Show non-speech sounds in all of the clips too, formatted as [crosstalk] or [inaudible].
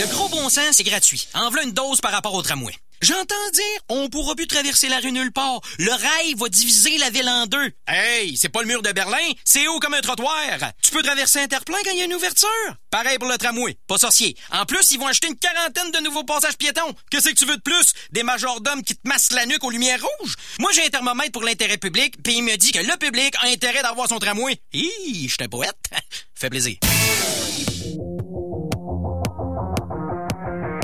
Le gros bon sens, c'est gratuit. En une dose par rapport au tramway. J'entends dire, on pourra plus traverser la rue nulle part. Le rail va diviser la ville en deux. Hey, c'est pas le mur de Berlin, c'est haut comme un trottoir. Tu peux traverser Interplan quand il y a une ouverture? Pareil pour le tramway, pas sorcier. En plus, ils vont acheter une quarantaine de nouveaux passages piétons. Que c'est que tu veux de plus? Des majordomes qui te massent la nuque aux lumières rouges? Moi, j'ai un thermomètre pour l'intérêt public, puis il me dit que le public a intérêt d'avoir son tramway. Hi, je suis un poète. [laughs] Fait plaisir.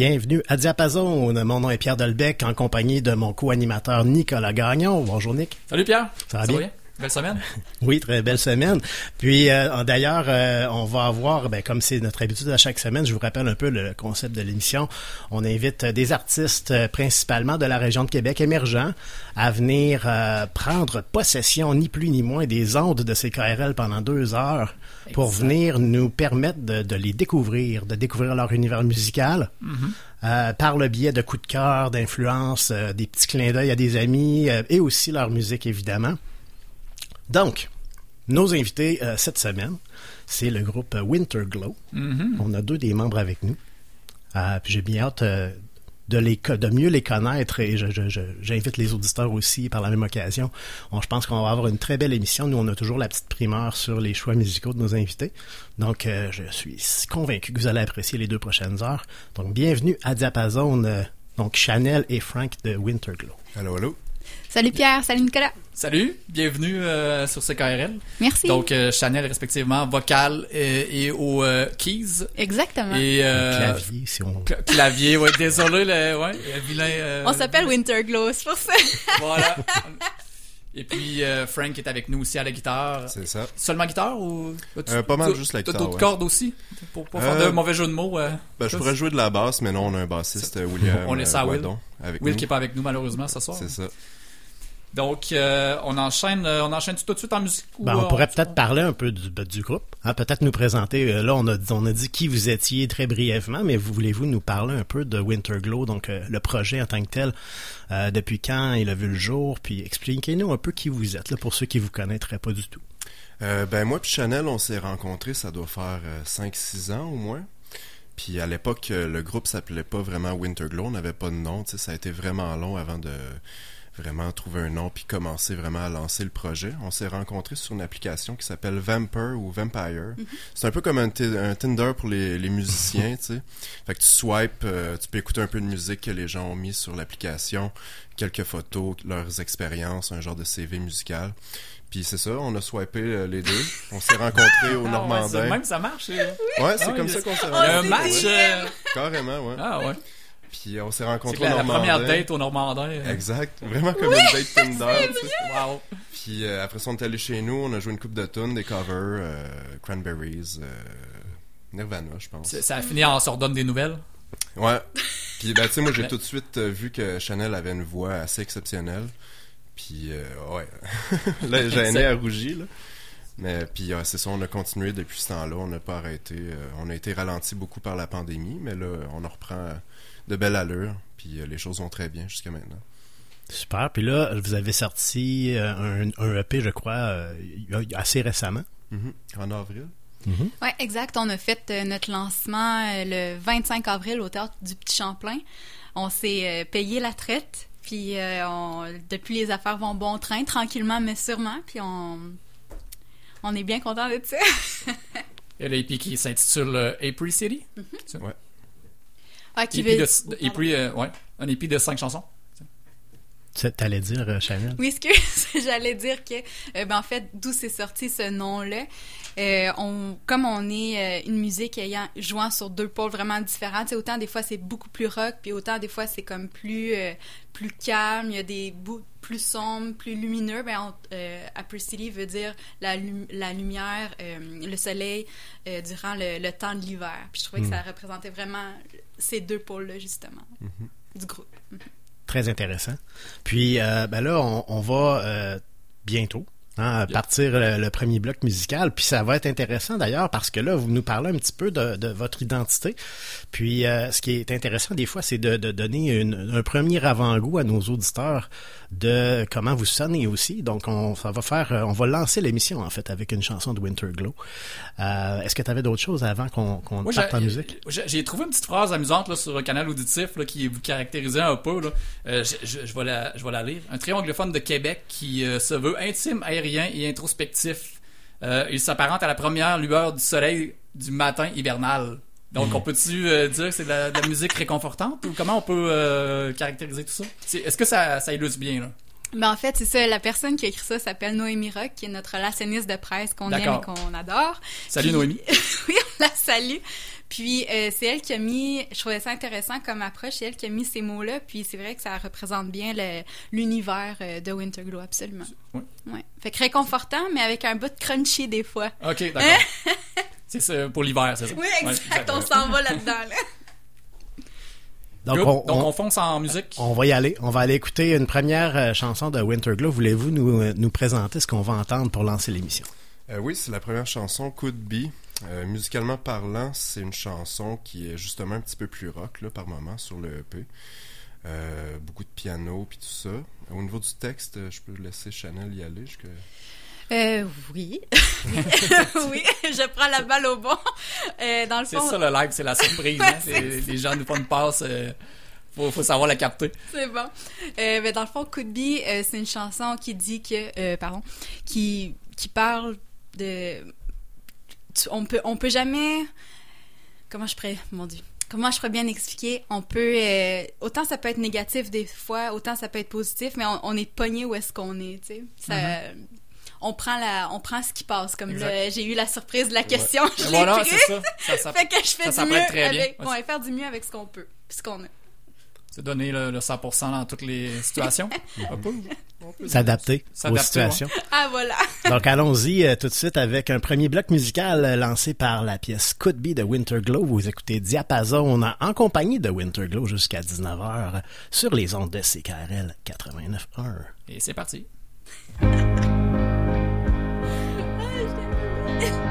Bienvenue à Diapason. Mon nom est Pierre Delbecq en compagnie de mon co-animateur Nicolas Gagnon. Bonjour Nick. Salut Pierre. Ça va bien? Belle semaine. [laughs] oui, très belle semaine. Puis euh, d'ailleurs, euh, on va avoir, ben, comme c'est notre habitude à chaque semaine, je vous rappelle un peu le concept de l'émission. On invite des artistes euh, principalement de la région de Québec émergents à venir prendre possession, ni plus ni moins, des ondes de ces KRL pendant deux heures pour venir nous permettre de, les découvrir, de découvrir leur univers musical. Mm-hmm. Euh, par le biais de coups de cœur, d'influence, euh, des petits clins d'œil à des amis euh, et aussi leur musique évidemment. Donc, nos invités cette semaine, c'est le groupe Winter Glow. Mm-hmm. On a deux des membres avec nous. puis j'ai bien hâte de, les, de mieux les connaître et j'invite les auditeurs aussi par la même occasion. je pense qu'on va avoir une très belle émission. Nous, on a toujours la petite primeur sur les choix musicaux de nos invités. Donc, euh, je suis convaincu que vous allez apprécier les deux prochaines heures. Donc, bienvenue à Diapason, euh, donc Chanel et Frank de Winterglow. Allô, allô. Salut Pierre, salut Nicolas. Salut, bienvenue euh, sur CKRL. Merci. Donc Chanel respectivement vocal et, et au keys. Exactement. Et clavier si on clavier, ouais, désolé le ouais, vilain [laughs] On s'appelle Winterglow, c'est pour ça. voilà. [laughs] Et puis Frank est avec nous aussi à la guitare. C'est ça. Seulement guitare ou pas mal juste la guitare. T'as d'autres cordes aussi? Pour pas faire de mauvais jeu de mots. ben, je pourrais jouer de la basse, mais non, on a un bassiste [laughs] William. on est ça, Will. Avec Will qui est pas avec nous malheureusement ce soir. C'est ça. Donc, euh, on enchaîne, euh, on enchaîne tout de suite en musique. Ben, on pourrait peut-être parler un peu du, ben, du groupe. Hein, peut-être nous présenter. Euh, là, on a, on a dit qui vous étiez très brièvement, mais voulez-vous nous parler un peu de Winterglow, donc le projet en tant que tel, depuis quand il a vu le jour, puis expliquez-nous un peu qui vous êtes, là, pour ceux qui vous connaîtraient pas du tout. ben moi puis Chanel, on s'est rencontrés, ça doit faire 5-6 ans au moins. Puis à l'époque, le groupe s'appelait pas vraiment Winterglow, on n'avait pas de nom. Ça a été vraiment long avant de vraiment trouver un nom puis commencer vraiment à lancer le projet. On s'est rencontrés sur une application qui s'appelle Vamper ou Vampire. Mhm. C'est un peu comme un, Tinder pour les, musiciens, [laughs] tu sais. Fait que tu swipes, euh, tu peux écouter un peu de musique que les gens ont mis sur l'application, quelques photos, leurs expériences, un genre de CV musical. Puis c'est ça, on a swipé euh, les deux. On s'est rencontrés au ah Normandin. même ça marche. Ouais, c'est ah comme ça qu'on s'est rencontrés. Il y a un match. Carrément, ouais. Ah ouais. Puis on s'est rencontrés au Normandin. La première date au Normandin. Exact. Vraiment comme une date Tinder. Wow. Puis euh, après ça, on est allé chez nous. On a joué une coupe de tunes, des covers, euh, Cranberries, euh, Nirvana, je pense. Ça a fini en s'ordonne des nouvelles? Ouais. Puis ben, tu sais, moi, j'ai tout de suite vu que Chanel avait une voix assez exceptionnelle. Puis, ouais. [laughs] là, j'ai à rougi, là. Mais puis euh, c'est ça, on a continué depuis ce temps-là, on n'a pas arrêté. Euh, on a été ralenti beaucoup par la pandémie, mais là, on en reprend euh, de belle allure, puis euh, les choses vont très bien jusqu'à maintenant. Super. Puis là, vous avez sorti euh, un, un EP, je crois, euh, assez récemment. Mhm. En avril. Oui, exact. On a fait euh, notre lancement euh, le 25 avril au Théâtre du Petit Champlain. On s'est euh, payé la traite. Puis euh, on- depuis, les affaires vont bon train, tranquillement mais sûrement. Puis on, on est bien content de ça. [laughs] Il y a l'EP qui s'intitule euh, April City. Ah, qui EP veut- de, April, euh, ouais, un EP de cinq chansons. Tu allais dire, euh, Chanel? Oui, excuse, [laughs] j'allais dire que, euh, ben, en fait, d'où c'est sorti ce nom-là. Euh, on, comme on est euh, une musique ayant jouant sur deux pôles vraiment différents, autant des fois c'est beaucoup plus rock, puis autant des fois c'est comme plus euh, plus calme. Il y a des bouts plus sombres, plus lumineux. Ben, on, euh, April City veut dire la, lu- la lumière, euh, le soleil euh, durant le, le temps de l'hiver. Puis je trouvais que ça représentait vraiment ces deux pôles-là justement du groupe. Très intéressant. Puis euh, ben là, on, on va euh, bientôt hein, partir le, le premier bloc musical. Puis ça va être intéressant d'ailleurs parce que là, vous nous parlez un petit peu de, de votre identité. Puis euh, ce qui est intéressant des fois, c'est de, de donner une- un premier avant-goût à nos auditeurs de comment vous sonnez aussi. Donc on ça va faire, euh, on va lancer l'émission en fait avec une chanson de Winter Glow. Euh, Est-ce que tu avais d'autres choses avant qu'on qu'on Moi, parte en musique? j'ai trouvé une petite phrase amusante là, sur le canal auditif là, qui vous caractérisait un peu. Là. Euh, je, je- je vais la, je vais la lire. Un trianglophone de Québec qui euh, se veut intime, aérien et introspectif. Euh, il s'apparente à la première lueur du soleil du matin hivernal. Donc, on peut-tu euh, dire que c'est de la, de la musique réconfortante ou comment on peut euh, caractériser tout ça? C'est- Est-ce que ça, ça illustre bien? Là? Ben en fait, c'est ça. La personne qui a écrit ça s'appelle Noémie Rock, qui est notre relationniste de presse qu'on aime et qu'on adore. Salut Puis- Noémie. [laughs] oui, on la salue. Puis euh, c'est elle qui a mis, je trouvais ça intéressant comme approche, c'est elle qui a mis ces mots-là. Puis c'est vrai que ça représente bien l'univers euh, de Winterglow, absolument. Oui. Ouais. Fait que réconfortant, mais avec un bout de crunchy des fois. OK, [laughs] d'accord. c'est ça, pour l'hiver, c'est ça? Oui, Ouais, exact. on s'en va là-dedans. Là. Donc, on, Donc, on- on fonce en musique. On va y aller. On va aller écouter une première euh, chanson de Winterglow. Voulez-vous nous, nous présenter ce qu'on va entendre pour lancer l'émission? Euh, oui, c'est la première chanson, Could Be. Euh, musicalement parlant, c'est une chanson qui est justement un petit peu plus rock là, par moment sur le EP. Euh, beaucoup de piano puis tout ça. Au niveau du texte, euh, je peux laisser Chanel y aller. jusque- Euh, oui. [laughs] oui, je prends la balle au bon. Euh, dans le C'est fond, ça le live, c'est la surprise. hein. [laughs] C'est- les gens nous font une passe. euh, faut, faut savoir la capter. C'est bon. Euh, mais dans le fond, Could Be, euh, c'est une chanson qui dit que, euh, pardon, qui, qui parle de, tu- on peut, on peut jamais, comment je pourrais, mon dieu, comment je pourrais bien expliquer, on peut, euh, autant ça peut être négatif des fois, autant ça peut être positif, mais on, on est pogné où est-ce qu'on est, tu sais. Ça, On prend la, on prend ce qui passe. Comme j'ai eu la surprise de la question, [laughs] je l'ai voilà, pris. ça. Ça, [laughs] ça, Fait que je fais du mieux avec, Ouais, on va faire du mieux avec ce qu'on peut, puis ce qu'on a. c'est donner le, le 100% dans toutes les situations. [laughs] Peu. S'adapter aux situations. [laughs] Ah voilà. Donc allons-y euh, tout de suite avec un premier bloc musical euh, lancé par la pièce Could Be de Winterglow. Vous écoutez Diapason en, en compagnie de Winterglow jusqu'à 19h sur les ondes de CKRL 89.1. Et c'est parti. [laughs]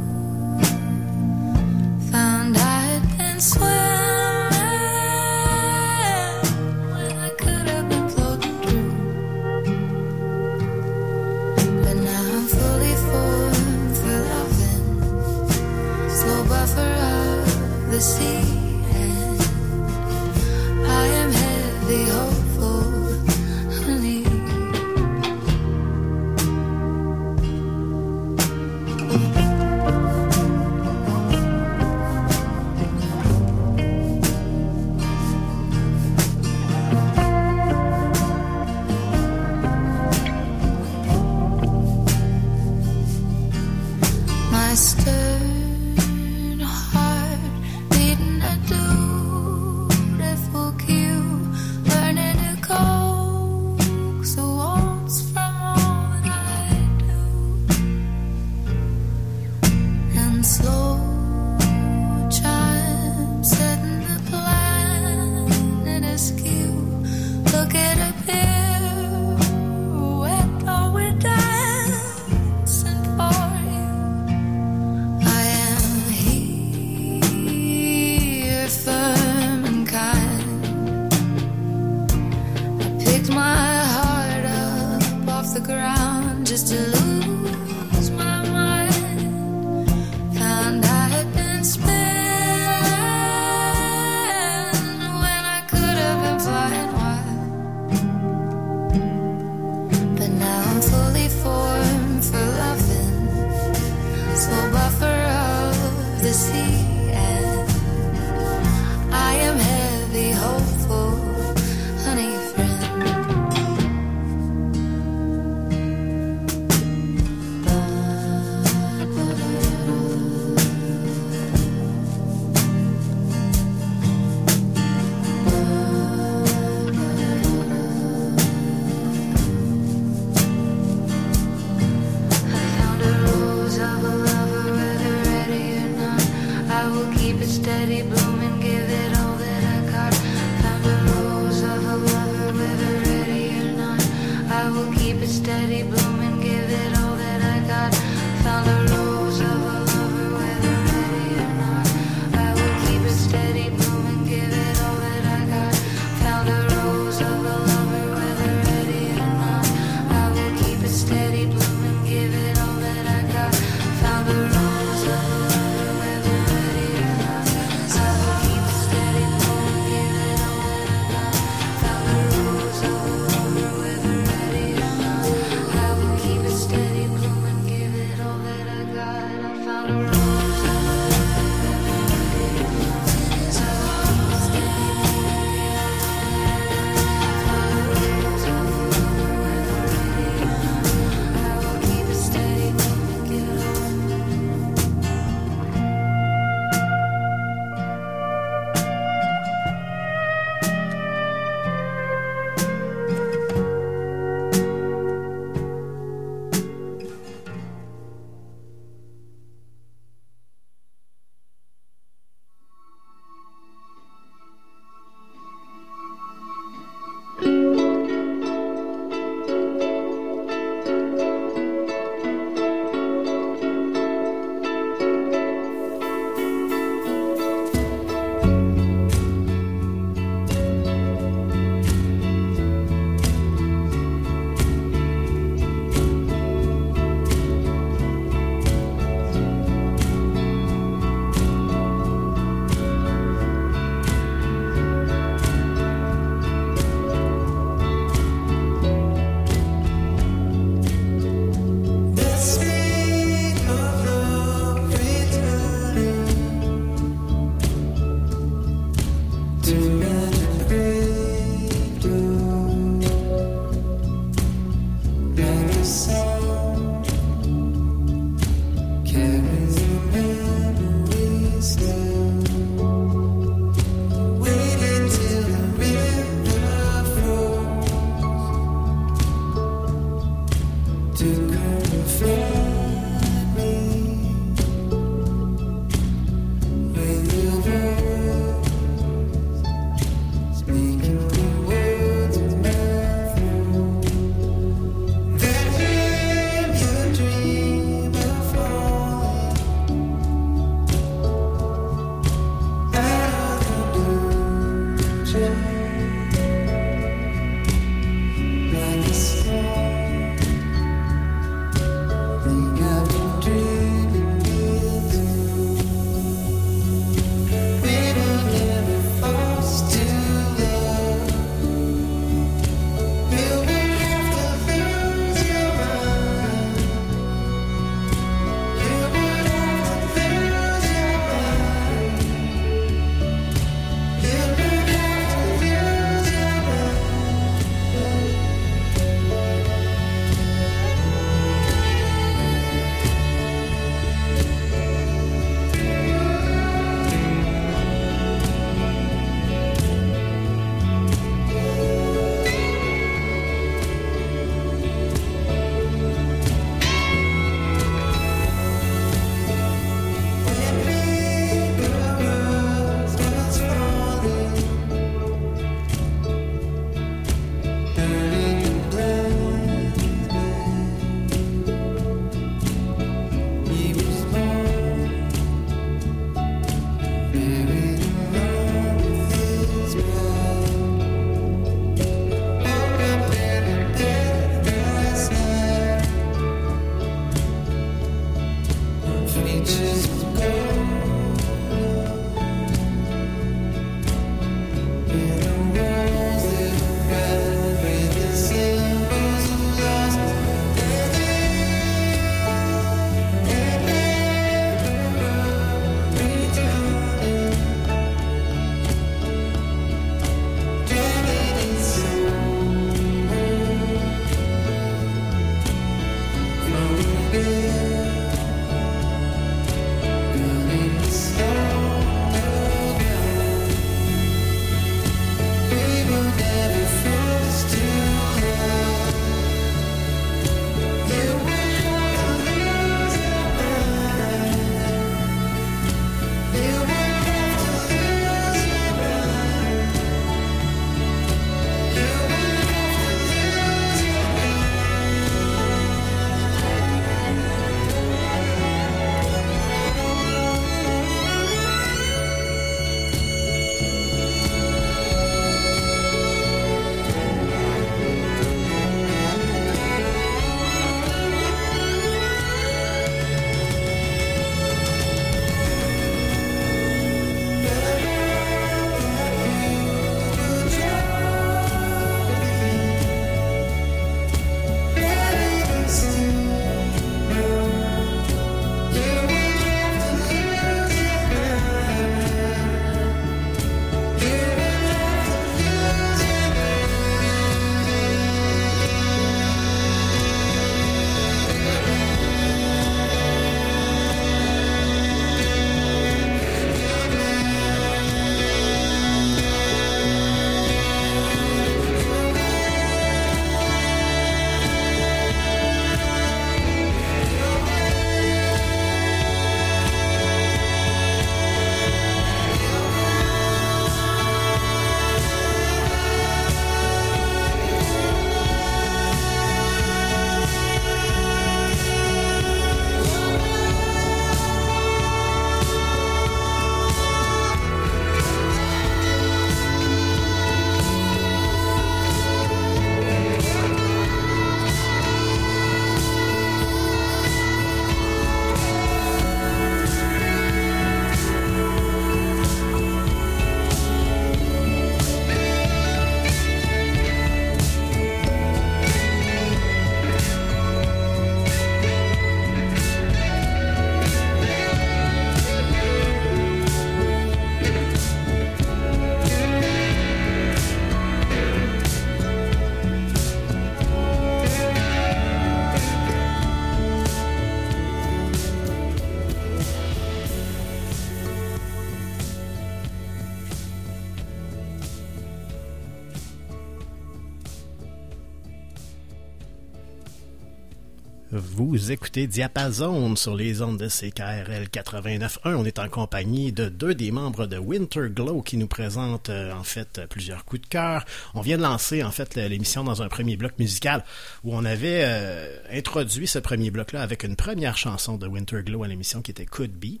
Écoutez Diapason sur les ondes de CKRL 89.1. On est en compagnie de deux des membres de Winter Glow qui nous présentent euh, en fait plusieurs coups de cœur. On vient de lancer en fait l'émission dans un premier bloc musical où on avait euh, introduit ce premier bloc-là avec une première chanson de Winter Glow à l'émission qui était Could Be.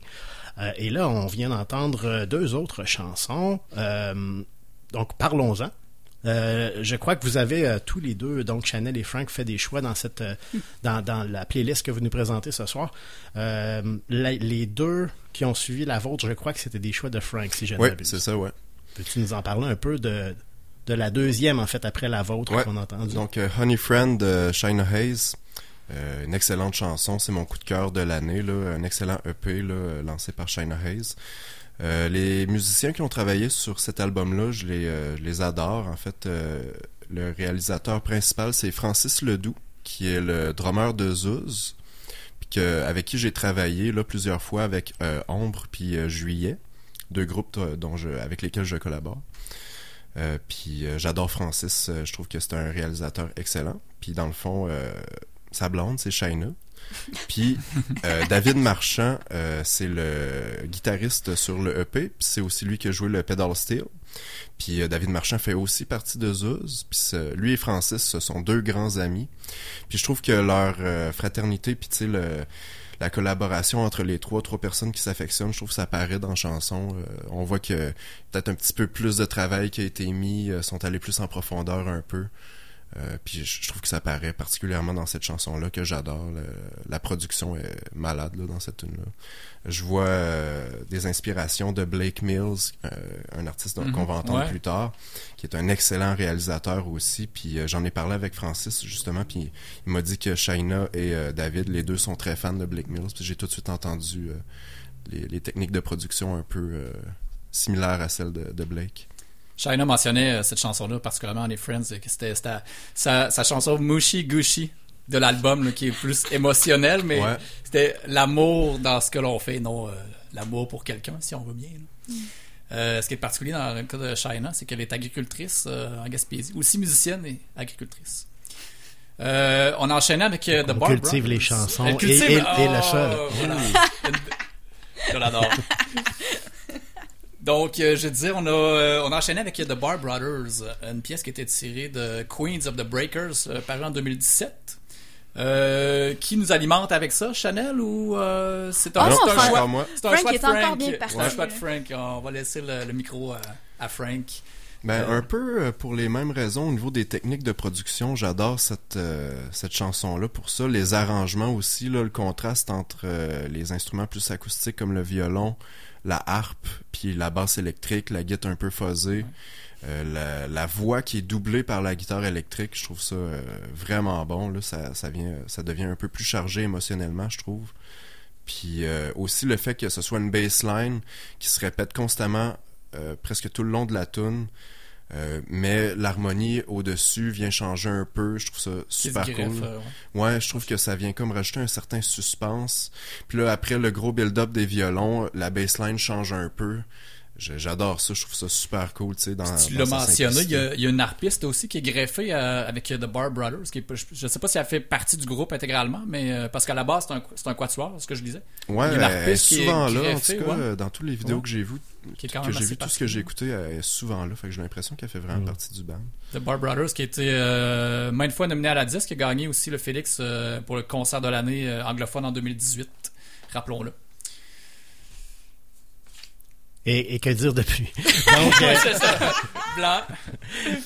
Euh, et là, on vient d'entendre deux autres chansons. Donc, parlons-en. Euh, je crois que vous avez euh, tous les deux, donc Chanel et Frank, fait des choix dans cette euh, [laughs] dans, dans la playlist que vous nous présentez ce soir. Euh, la- les deux qui ont suivi la vôtre, je crois que c'était des choix de Frank, si je ne Oui, c'est ça, ouais. Peux-tu nous en parler un peu de, de la deuxième, en fait, après la vôtre Ouais. qu'on a entendue? Donc, euh, Honey Friend de Shina Hayes. Euh, une excellente chanson, c'est mon coup de cœur de l'année, là, un excellent EP là, lancé par Shina Hayes. Euh, les musiciens qui ont travaillé sur cet album-là, je les, euh, adore. En fait, euh, le réalisateur principal, c'est Francis Ledoux, qui est le drummer de que, avec qui j'ai travaillé plusieurs fois avec Ombre puis Juillet, deux groupes dont avec lesquels je collabore. Puis j'adore Francis, je trouve que c'est un réalisateur excellent. Puis dans le fond, sa blonde, c'est Shaina. [laughs] Puis euh, David Marchand, euh, c'est le guitariste sur le EP, puis c'est aussi lui qui a joué le pedal steel. Puis euh, David Marchand fait aussi partie de Zouz. Puis lui et Francis, ce sont deux grands amis. Puis je trouve que leur euh, fraternité, puis tu sais la collaboration entre les trois trois personnes qui s'affectionnent, je trouve que ça paraît dans la chanson. Euh, on voit que peut-être un petit peu plus de travail qui a été mis, euh, sont allés plus en profondeur un peu. Euh, puis je, trouve que ça paraît particulièrement dans cette chanson-là que j'adore. La production est malade là, dans cette tune-là. Je vois euh, des inspirations de Blake Mills, euh, un artiste dont- qu'on va entendre Ouais. plus tard, qui est un excellent réalisateur aussi. Puis j'en ai parlé avec Francis justement, puis il m'a dit que Shaina et David, les deux sont très fans de Blake Mills. Puis j'ai tout de suite entendu les, les techniques de production un peu similaires à celles de, de Blake. Shaina mentionnait euh, cette chanson-là, particulièrement les Friends, et que c'était sa, sa chanson Mushy Gushy de l'album, là, qui est plus [laughs] émotionnelle, mais Ouais. c'était l'amour dans ce que l'on fait, non euh, l'amour pour quelqu'un, si on veut bien. là. Euh, ce qui est particulier dans le cas de Shaina, c'est qu'elle est agricultrice euh, en Gaspésie, aussi musicienne et agricultrice. Euh, on enchaînait avec euh, The on Bar cultive Brothers. les chansons Elle et- cultive- et- et Oh, sol. voilà. [laughs] Je l'adore. [laughs] Donc, euh, je veux dire, on a, euh, on a enchaîné avec The Bar Brothers, euh, une pièce qui était tirée de Queens of the Breakers, euh, paru en 2017. Euh, qui nous alimente avec ça, Chanel, ou euh, c'est un, Ah non, c'est un Frank. choix? Moi. C'est un Frank choix de est encore Frank. bien C'est un choix de. Frank. On va laisser le, le micro à, à Frank. Ben, Euh, un peu pour les mêmes raisons au niveau des techniques de production, j'adore cette euh, cette chanson là pour ça, les arrangements aussi là, le contraste entre euh, les instruments plus acoustiques comme le violon, la harpe, puis la basse électrique, la guitare un peu fuzzée, euh, la, la voix qui est doublée par la guitare électrique, je trouve ça euh, vraiment bon là, ça ça vient ça devient un peu plus chargé émotionnellement, je trouve. Puis euh, aussi le fait que ce soit une bassline qui se répète constamment presque tout le long de la tune. Euh, mais l'harmonie au-dessus vient changer un peu, je trouve ça super greffe, cool. euh, ouais. Ouais, je trouve que ça vient comme rajouter un certain suspense. Puis là, après le gros build-up des violons, la bassline change un peu. J'adore ça, je trouve ça super cool, tu sais, dans Tu dans l'as mentionné, il y, a, simplicité. il y a une harpiste aussi qui est greffée euh, avec euh, The Bar Brothers. Qui est, je, je sais pas si elle fait partie du groupe intégralement, mais euh, parce qu'à la base, c'est un, c'est un quatuor, ce que je disais. Ouais, il y a une elle est harpiste qui est souvent là, en tout cas, ouais. dans toutes les vidéos Ouais. que j'ai vues, Qui est quand que j'ai vu, tout ce que j'ai écouté, elle est souvent là, fait que j'ai l'impression qu'elle fait vraiment Mm. partie du band. The Bar Brothers, qui a été euh, maintes fois nominé à la disque, qui a gagné aussi le Félix euh, pour le concert de l'année euh, anglophone en 2018. Rappelons-le. Et, et que dire depuis? [laughs] Donc, euh, c'est ça. Blanc.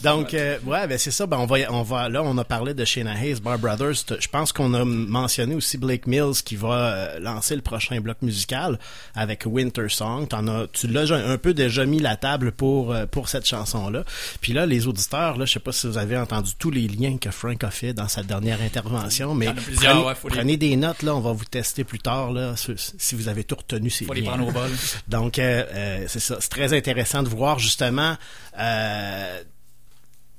Donc, euh, ouais, ben c'est ça. Ben on va, on va, là, on a parlé de Shayna Hayes, Bar Brothers. Je pense qu'on a mentionné aussi Blake Mills qui va euh, lancer le prochain bloc musical avec Winter Song. T'en as, tu l'as un peu déjà mis la table pour euh, pour cette chanson-là. Puis là, les auditeurs, là, je sais pas si vous avez entendu tous les liens que Frank a fait dans sa dernière intervention, mais prenez, ouais, les- prenez des notes. Là, on va vous tester plus tard là, si- vous avez tout retenu ces Faut les liens. prendre au bol. Donc, euh, euh, c'est ça. C'est très intéressant de voir justement euh,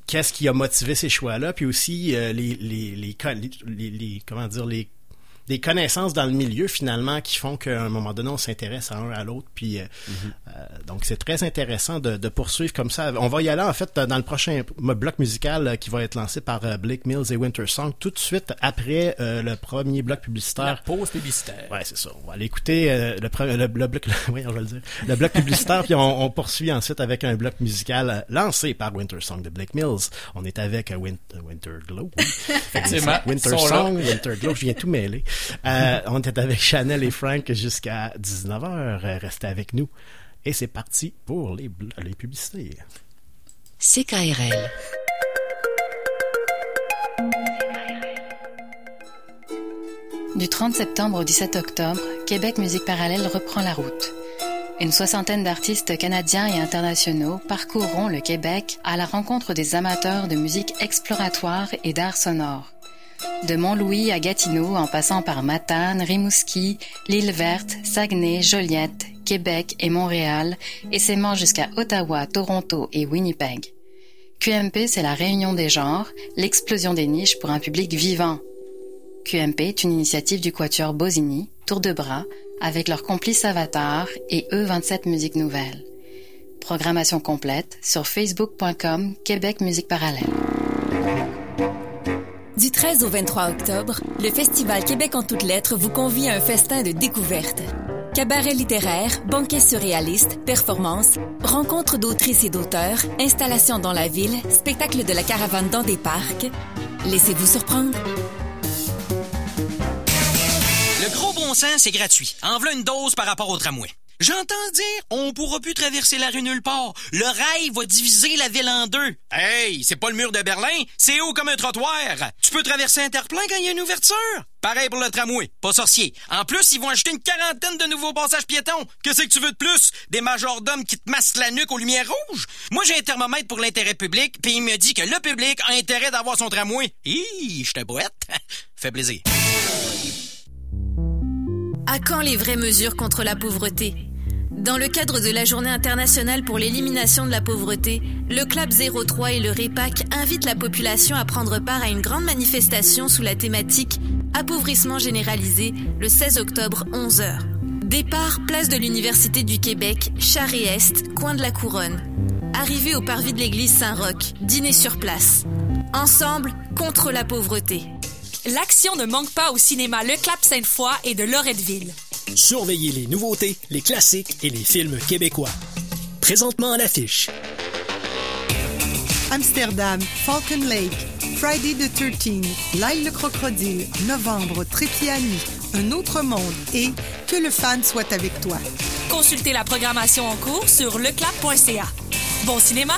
qu'est-ce qui a motivé ces choix-là, puis aussi euh, les, les, les, co- les, les- les- comment dire les des connaissances dans le milieu finalement qui font qu'à un moment donné on s'intéresse à un à l'autre. Puis euh, euh, donc c'est très intéressant de, de poursuivre comme ça. On va y aller en fait dans le prochain bloc musical euh, qui va être lancé par euh, Blake Mills et Winter Song tout de suite après euh, le premier bloc La publicitaire. pause publicitaire. Ouais, c'est ça. On va aller écouter le, le, le bloc, oui, on va le dire, le bloc publicitaire, puis on, on poursuit ensuite avec un bloc musical lancé par Winter Song de Blake Mills. On est avec Win- Winter Glow. oui. [laughs] Effectivement, Winter. Song, Winter Glow, je viens tout mêler. Euh, on est avec Chanel et Frank jusqu'à 19h. Euh, Restez avec nous. Et c'est parti pour les, les publicités. CKRL. Du 30 septembre au 17 octobre, Québec Musique Parallèle reprend la route. Une soixantaine d'artistes canadiens et internationaux parcourront le Québec à la rencontre des amateurs de musique exploratoire et d'art sonore. De Mont-Louis à Gatineau, en passant par Matane, Rimouski, l'île verte, Saguenay, Joliette, Québec et Montréal, et s'aimant jusqu'à Ottawa, Toronto et Winnipeg. QMP, c'est la réunion des genres, l'explosion des niches pour un public vivant. QMP est une initiative du Quatuor Bosini, Tour de Bras, avec leur complice Avatar et E27 Musique Nouvelle. Programmation complète sur facebook.com Québec Musique Parallèle. Du 13 au 23 octobre, le Festival Québec en toutes lettres vous convie à un festin de découvertes. Cabaret littéraire, banquet surréaliste, performances, rencontres d'autrices et d'auteurs, installations dans la ville, spectacle de la caravane dans des parcs. Laissez-vous surprendre. Le gros bon sens, c'est gratuit. En v'là une dose par rapport au tramway. J'entends dire, on pourra plus traverser la rue nulle part. Le rail va diviser la ville en deux. Hey, c'est pas le mur de Berlin, c'est haut comme un trottoir. Tu peux traverser Interplan quand il y a une ouverture? Pareil pour le tramway, pas sorcier. En plus, ils vont ajouter une quarantaine de nouveaux passages piétons. Qu'est-ce que tu veux de plus? Des majordomes qui te masquent la nuque aux lumières rouges? Moi, j'ai un thermomètre pour l'intérêt public, puis il me dit que le public a intérêt d'avoir son tramway. Hi, je te boite. [laughs] Fait plaisir. À quand les vraies mesures contre la pauvreté? Dans le cadre de la Journée internationale pour l'élimination de la pauvreté, le Club 03 et le REPAC invitent la population à prendre part à une grande manifestation sous la thématique Appauvrissement généralisé le 16 octobre 11h. Départ place de l'Université du Québec, Charest, coin de la Couronne. Arrivée au parvis de l'église Saint-Roch, dîner sur place. Ensemble contre la pauvreté. L'action ne manque pas au cinéma Le Clap Sainte-Foy et de Loretteville. Surveillez les nouveautés, les classiques et les films québécois. Présentement à l'affiche. Amsterdam, Falcon Lake, Friday the 13, L'ail le crocodile, Novembre, Trépiani, Un autre monde et Que le fan soit avec toi. Consultez la programmation en cours sur leclap.ca. Bon cinéma!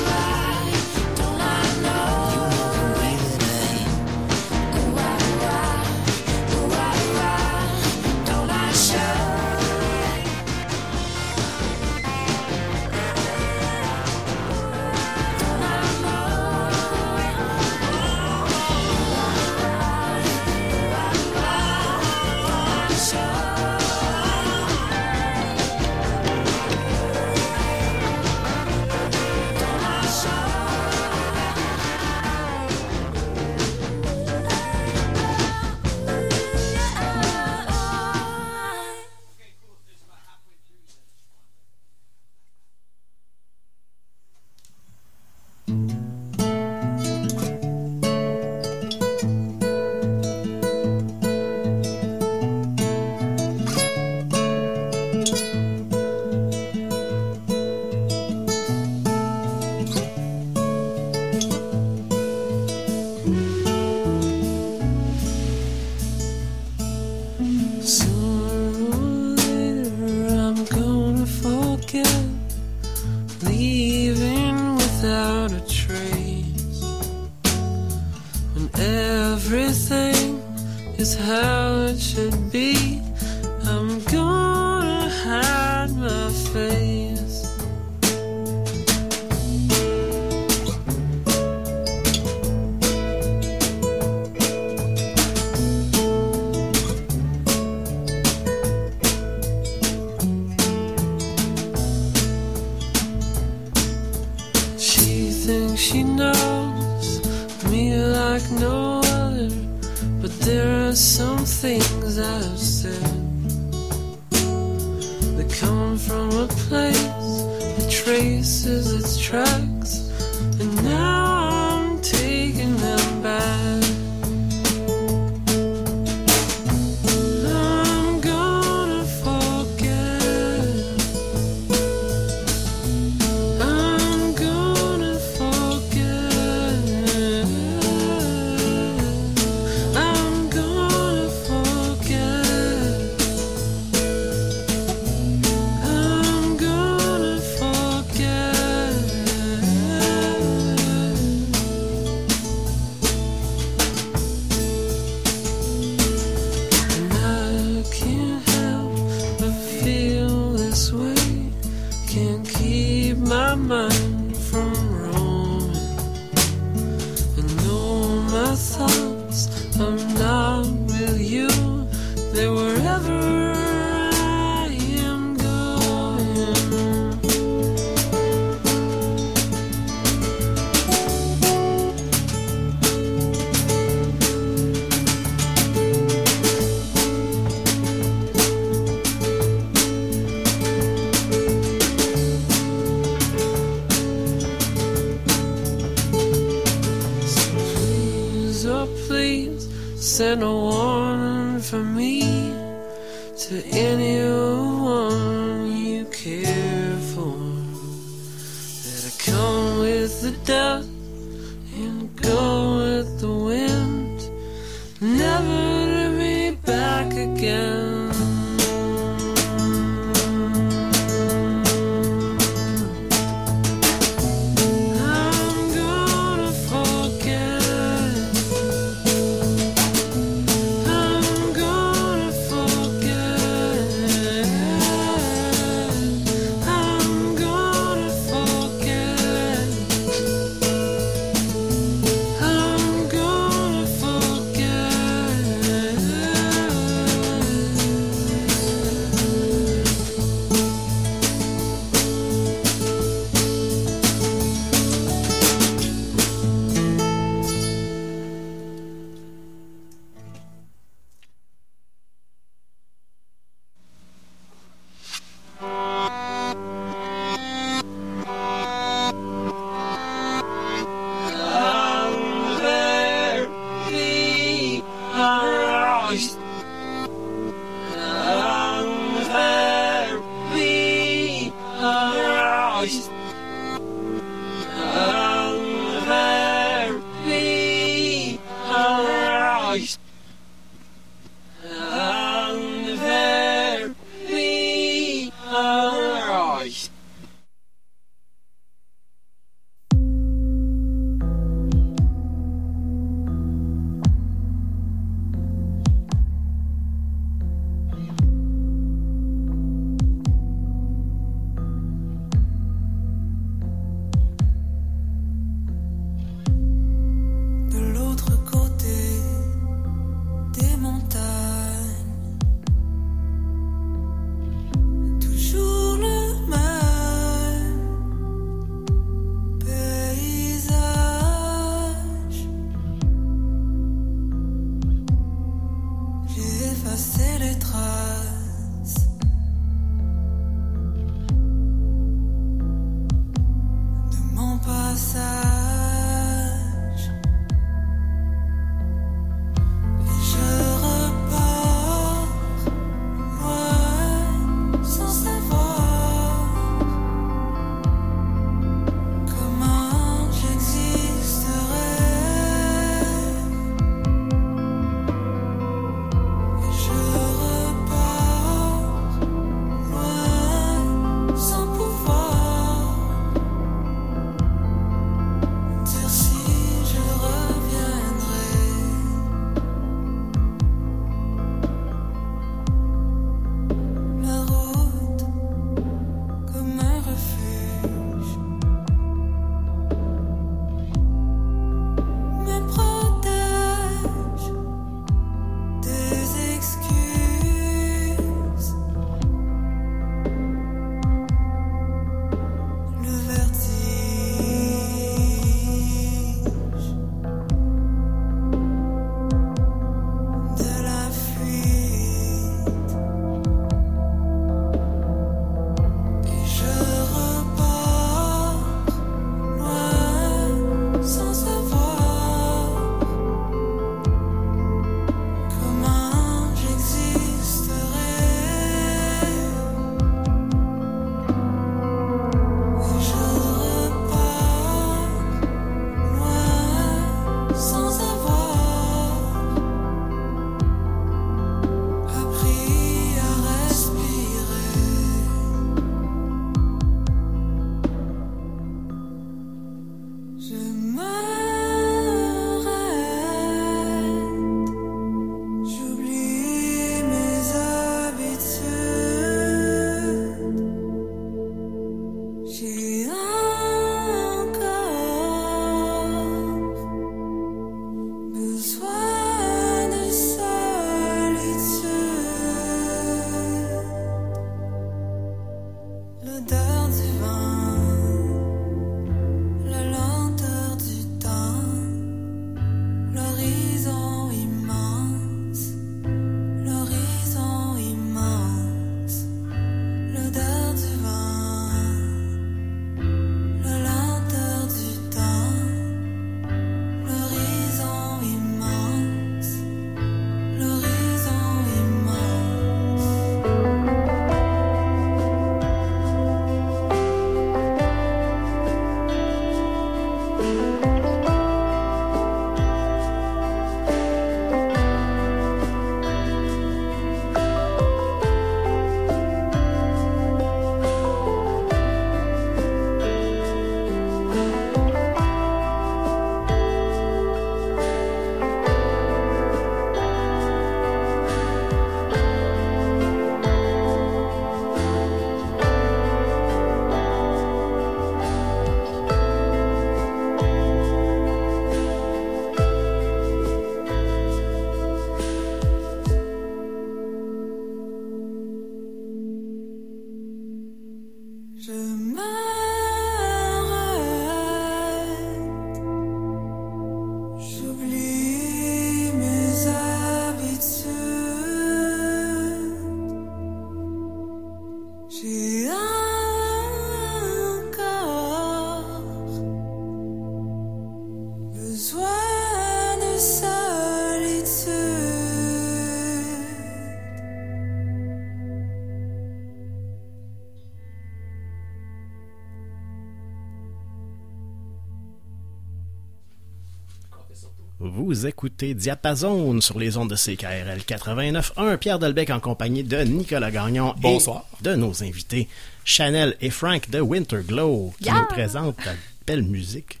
Vous écoutez Diapason sur les ondes de CKRL 89.1. Pierre Delbecq en compagnie de Nicolas Gagnon Bonsoir. et de nos invités Chanel et Frank de Winterglow qui Yeah! nous présentent la belle musique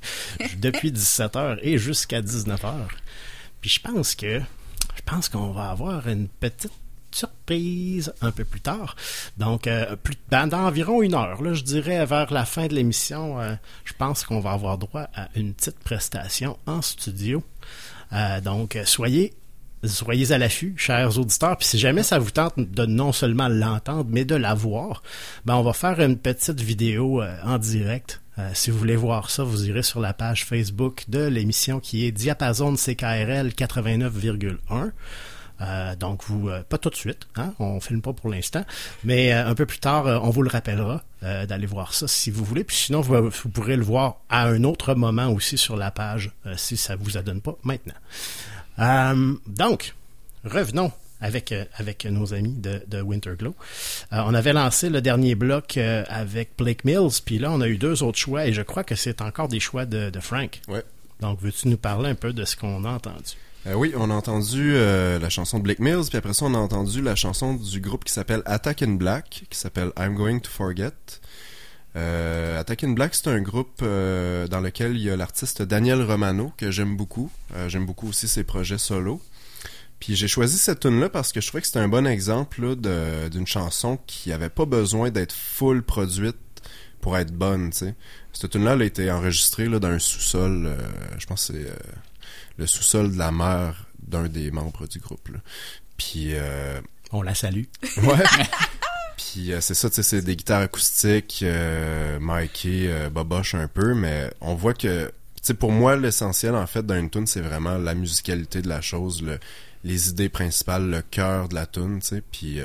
depuis 17h et jusqu'à 19h. Puis je pense que je pense qu'on va avoir une petite surprise un peu plus tard. Donc, euh, plus, dans, dans environ une heure, là, je dirais vers la fin de l'émission, euh, je pense qu'on va avoir droit à une petite prestation en studio. Euh, donc, soyez soyez à l'affût, chers auditeurs. Puis si jamais ça vous tente de non seulement l'entendre, mais de la voir, ben on va faire une petite vidéo en direct. Si vous voulez voir ça, vous irez sur la page Facebook de l'émission qui est Diapason CKRL 89,1. Euh, donc, vous, euh, pas tout de suite, hein, on filme pas pour l'instant, mais euh, un peu plus tard, on vous le rappellera d'aller voir ça si vous voulez. Puis sinon, vous, vous pourrez le voir à un autre moment aussi sur la page si ça vous adonne pas maintenant. Donc, revenons avec, avec nos amis de, de Winterglow. Euh, on avait lancé le dernier bloc euh, avec Blake Mills, puis là, on a eu deux autres choix, et je crois que c'est encore des choix de, de Frank. Ouais. Donc, veux-tu nous parler un peu de ce qu'on a entendu? Euh, oui, on a entendu euh, la chanson de Blake Mills, puis après ça, on a entendu la chanson du groupe qui s'appelle Attack in Black, qui s'appelle I'm Going to Forget. Euh, Attack in Black, c'est un groupe euh, dans lequel il y a l'artiste Daniel Romano, que j'aime beaucoup. J'aime beaucoup aussi ses projets solo. Puis j'ai choisi cette tune là parce que je trouvais que c'était un bon exemple d'une chanson qui avait pas besoin d'être full produite pour être bonne. Cette tune là elle a été enregistrée là, dans un sous-sol, je pense que c'est le sous-sol de la mère d'un des membres du groupe. Là. Puis euh, On la salue. [laughs] Ouais. Puis euh, c'est ça, tu sais, c'est des guitares acoustiques, euh, micées, euh, boboche un peu, mais on voit que, tu sais, pour moi, l'essentiel, en fait, dans une tune, c'est vraiment la musicalité de la chose, le, les idées principales, le cœur de la tune, tu sais. Puis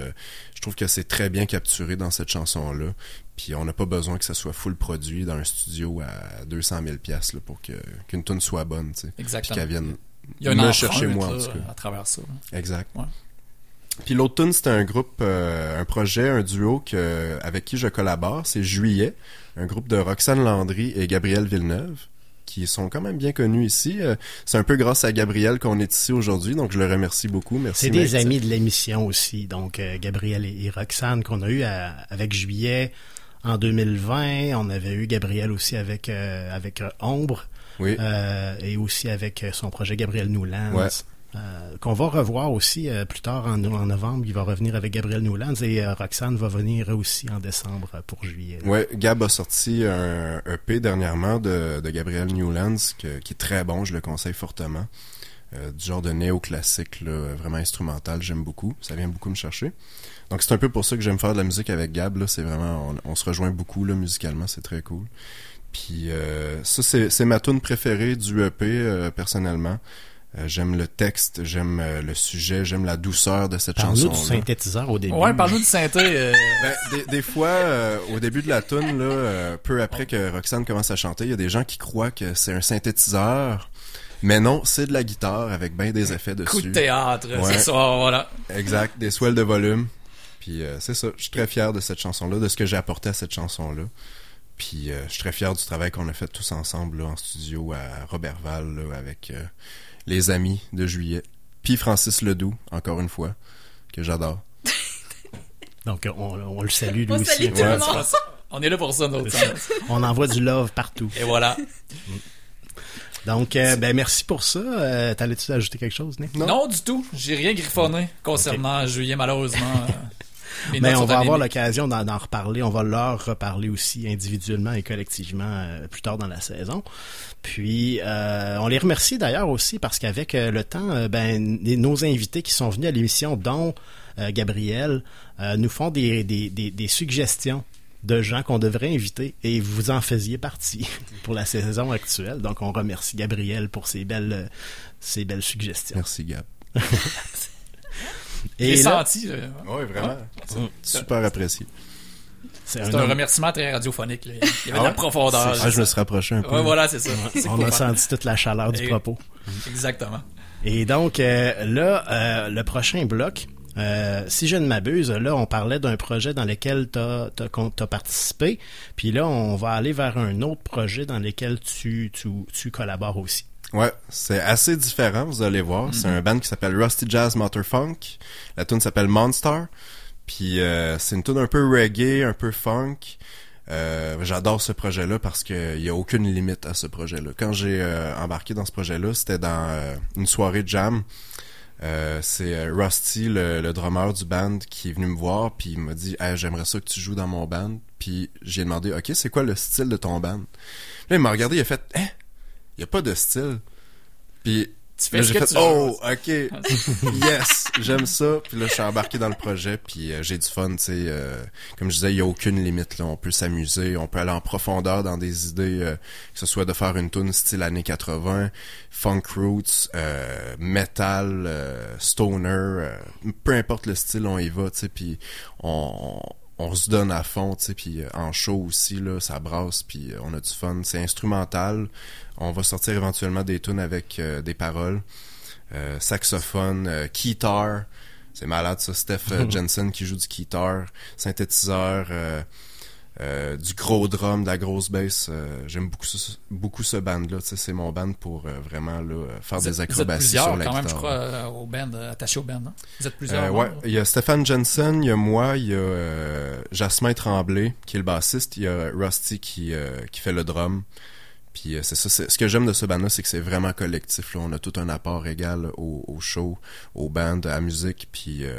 je trouve que c'est très bien capturé dans cette chanson-là. Puis on n'a pas besoin que ça soit full produit dans un studio à 200 000 pièces là, pour que qu'une tune soit bonne, tu sais. Exactement. Qu'elle vienne Il y a me chercher moi, en là, tout cas. à travers ça. Exact. Ouais. Puis l'autre tune, c'était un groupe, euh, un projet, un duo que, avec qui je collabore, c'est Juillet, un groupe de Roxane Landry et Gabriel Villeneuve, qui sont quand même bien connus ici. Euh, c'est un peu grâce à Gabriel qu'on est ici aujourd'hui, donc je le remercie beaucoup. Merci. C'est des amis de l'émission aussi, donc euh, Gabriel et, et Roxane qu'on a eu à- avec Juillet en 2020. On avait eu Gabriel aussi avec euh, avec euh, Ombre Oui. euh, et aussi avec son projet Gabriel Newlands. Ouais. euh, qu'on va revoir aussi euh, plus tard en, en novembre. Il va revenir avec Gabriel Newlands et euh, Roxane va venir aussi en décembre pour juillet. Ouais, Gab a sorti un EP dernièrement de, de Gabriel Newlands que- qui est très bon, je le conseille fortement. Du genre de néo-classique, là, vraiment instrumental, j'aime beaucoup. Ça vient beaucoup me chercher. Donc c'est un peu pour ça que j'aime faire de la musique avec Gab. Là, c'est vraiment, on, on se rejoint beaucoup là, musicalement, c'est très cool. Puis euh, ça, c'est, c'est ma tune préférée du EP euh, personnellement. Euh, j'aime le texte, j'aime euh, le sujet, j'aime la douceur de cette Parle-nous chanson. du synthétiseur au début. Ouais, parle-nous du synthé. euh, [laughs] Ben, des, des fois, euh, au début de la tune, là, euh, peu après que Roxane commence à chanter, il y a des gens qui croient que c'est un synthétiseur. Mais non, c'est de la guitare avec bien des effets dessus. Coup de théâtre, Ouais. c'est ça, voilà. Exact, des swells de volume. Puis euh, c'est ça, je suis très fier de cette chanson-là, de ce que j'ai apporté à cette chanson-là. Puis euh, je suis très fier du travail qu'on a fait tous ensemble là, en studio à Robertval là, avec euh, les amis de Juillet. Puis Francis Ledoux, encore une fois, que j'adore. [laughs] Donc on, on le salue lui On aussi. salue tout le Ouais. monde. On est là pour ça, nous autres. On envoie du love partout. Et voilà. Donc, euh, ben merci pour ça. Euh, T'allais-tu ajouter quelque chose, Nick? Non, du tout. J'ai rien griffonné concernant Juillet, malheureusement. [laughs] Mais on va avoir l'occasion d'en reparler. On va leur reparler aussi individuellement et collectivement euh, plus tard dans la saison. Puis, euh, on les remercie d'ailleurs aussi parce qu'avec euh, le temps, euh, ben, nos invités qui sont venus à l'émission, dont euh, Gabriel, euh, nous font des, des, des, des suggestions de gens qu'on devrait inviter et vous en faisiez partie [laughs] pour la saison actuelle. Donc, on remercie Gabriel pour ses belles, ses belles suggestions. Merci Gab. [laughs] J'ai là- senti. là. Oui, vraiment. Ouais. Super apprécié. C'est un remerciement très radiophonique. là. Il y avait Ah de la ouais? profondeur. Ah, je me suis rapproché un peu. Ouais, voilà, c'est ça. On a senti toute la chaleur du Et- propos. Exactement. Et donc, euh, là, euh, le prochain bloc, euh, si je ne m'abuse, là, on parlait d'un projet dans lequel tu as, participé. Puis là, on va aller vers un autre projet dans lequel tu, tu, tu collabores aussi. Ouais, c'est assez différent, vous allez voir. C'est un band qui s'appelle Rusty Jazz Motor Funk. La tune s'appelle Monster. Puis euh, c'est une tune un peu reggae, un peu funk. Euh, J'adore ce projet-là parce qu'il y a aucune limite à ce projet-là. Quand j'ai euh, embarqué dans ce projet-là, c'était dans euh, une soirée de jam. Euh, c'est Rusty, le, le drummer du band, qui est venu me voir puis il m'a dit hey, j'aimerais ça que tu joues dans mon band. Puis j'ai demandé ok c'est quoi le style de ton band. Là il m'a regardé il a fait hein? Il y a pas de style. Puis Tu fais ce j'ai que fait tu veux. oh ok [laughs] yes j'aime ça. Puis là je suis embarqué dans le projet puis euh, j'ai du fun tu sais. euh, comme je disais il y a aucune limite là. On peut s'amuser, on peut aller en profondeur dans des idées euh, que ce soit de faire une tune style années 80, funk roots, metal, stoner, peu importe le style on y va tu sais. Puis on on se donne à fond, tu sais, puis en show aussi, là, ça brasse, puis on a du fun. C'est instrumental. On va sortir éventuellement des tunes avec euh, des paroles. Euh, saxophone, euh, guitar. C'est malade, ça. Steph euh, [laughs] Jensen qui joue du guitar. Synthétiseur. du gros drum, de la grosse bass. J'aime beaucoup ce, beaucoup ce band-là. C'est mon band pour vraiment là, faire Vous des vous êtes acrobaties plusieurs, sur la quand même, je guitare. crois, au band, attaché au band? Vous êtes plusieurs. Ouais, il y a Stéphane Jensen, il y a moi, il y a Jasmin Tremblay qui est le bassiste, il y a Rusty qui qui fait le drum. Puis euh, c'est ça, ce que j'aime de ce band-là, c'est que c'est vraiment collectif. Là. On a tout un apport égal au, au show, au band, à la musique, puis euh,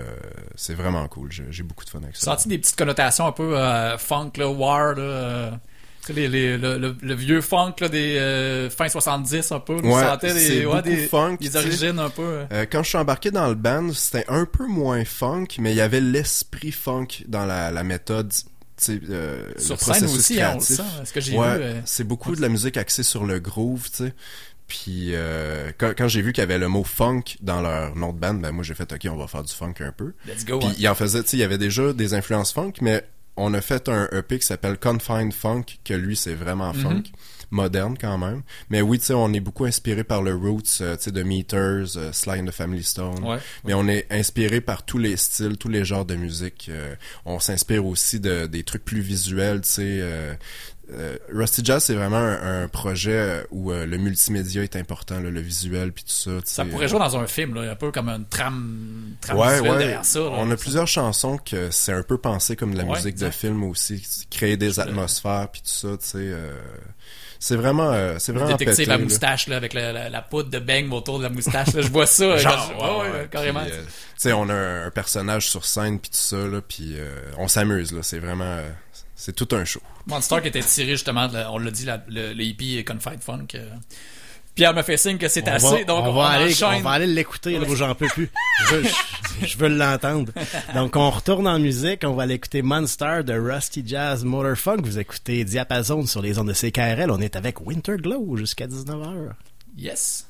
c'est vraiment cool. J'ai beaucoup de fun avec ça. Senti des petites connotations un peu euh, funk, là, war, là, les, les- le, le- le vieux funk là, des euh, fin 70 un peu. Ouais, sentez des, ouais, funk, des origines un peu. Euh, quand je suis embarqué dans le band, c'était un peu moins funk, mais il y avait l'esprit funk dans la, la méthode. Euh, Sur scène aussi, hein, on le créatif. sent, ce que j'ai Ouais, vu, c'est beaucoup de la musique axée sur le groove, tu sais. Puis euh, quand, quand j'ai vu qu'il y avait le mot funk dans leur nom de band, ben moi j'ai fait ok, on va faire du funk un peu. Let's go, Puis hein. il en faisait, tu sais, il y avait déjà des influences funk, mais on a fait un EP qui s'appelle Confined Funk, que lui c'est vraiment Mhm. funk, moderne quand même. Mais oui, tu sais, on est beaucoup inspiré par le roots, euh, tu sais, de Meters, euh, Sly and the Family Stone. Ouais. Mais on est inspiré par tous les styles, tous les genres de musique. Euh, on s'inspire aussi de des trucs plus visuels, tu sais. euh, euh, Rusty Jazz, c'est vraiment un, un projet où euh, le multimédia est important, là, le visuel puis tout ça. Ça pourrait euh, jouer dans un film, là, un peu comme une trame, trame Ouais, visuelle ouais. derrière ça. là. on a plusieurs chansons que c'est un peu pensé comme de la Ouais, musique de film aussi, créer des atmosphères puis tout ça, tu sais. euh, c'est vraiment, euh, c'est Le vraiment détective pété, à là. moustache là, avec la, la, la poudre de bang autour de la moustache. Là, je vois ça. Genre, quand je- ouais, ouais, carrément. Euh, tu sais, on a un, un personnage sur scène puis tout ça là, puis euh, on s'amuse là. C'est vraiment, euh, c'est tout un show. Monster qui était tiré justement, on l'a dit, la- le, le hippie Confide Funk. Pierre me fait signe que c'est assez, va, donc on on, va aller, enchaîne. on va aller l'écouter, là, où j'en peux plus. [laughs] Je veux, je- je veux l'entendre. Donc, on retourne en musique. On va aller écouter Monster de Rusty Jazz Motor Funk. Vous écoutez Diapason sur les ondes de CKRL. On est avec Winter Glow jusqu'à 19h. Yes.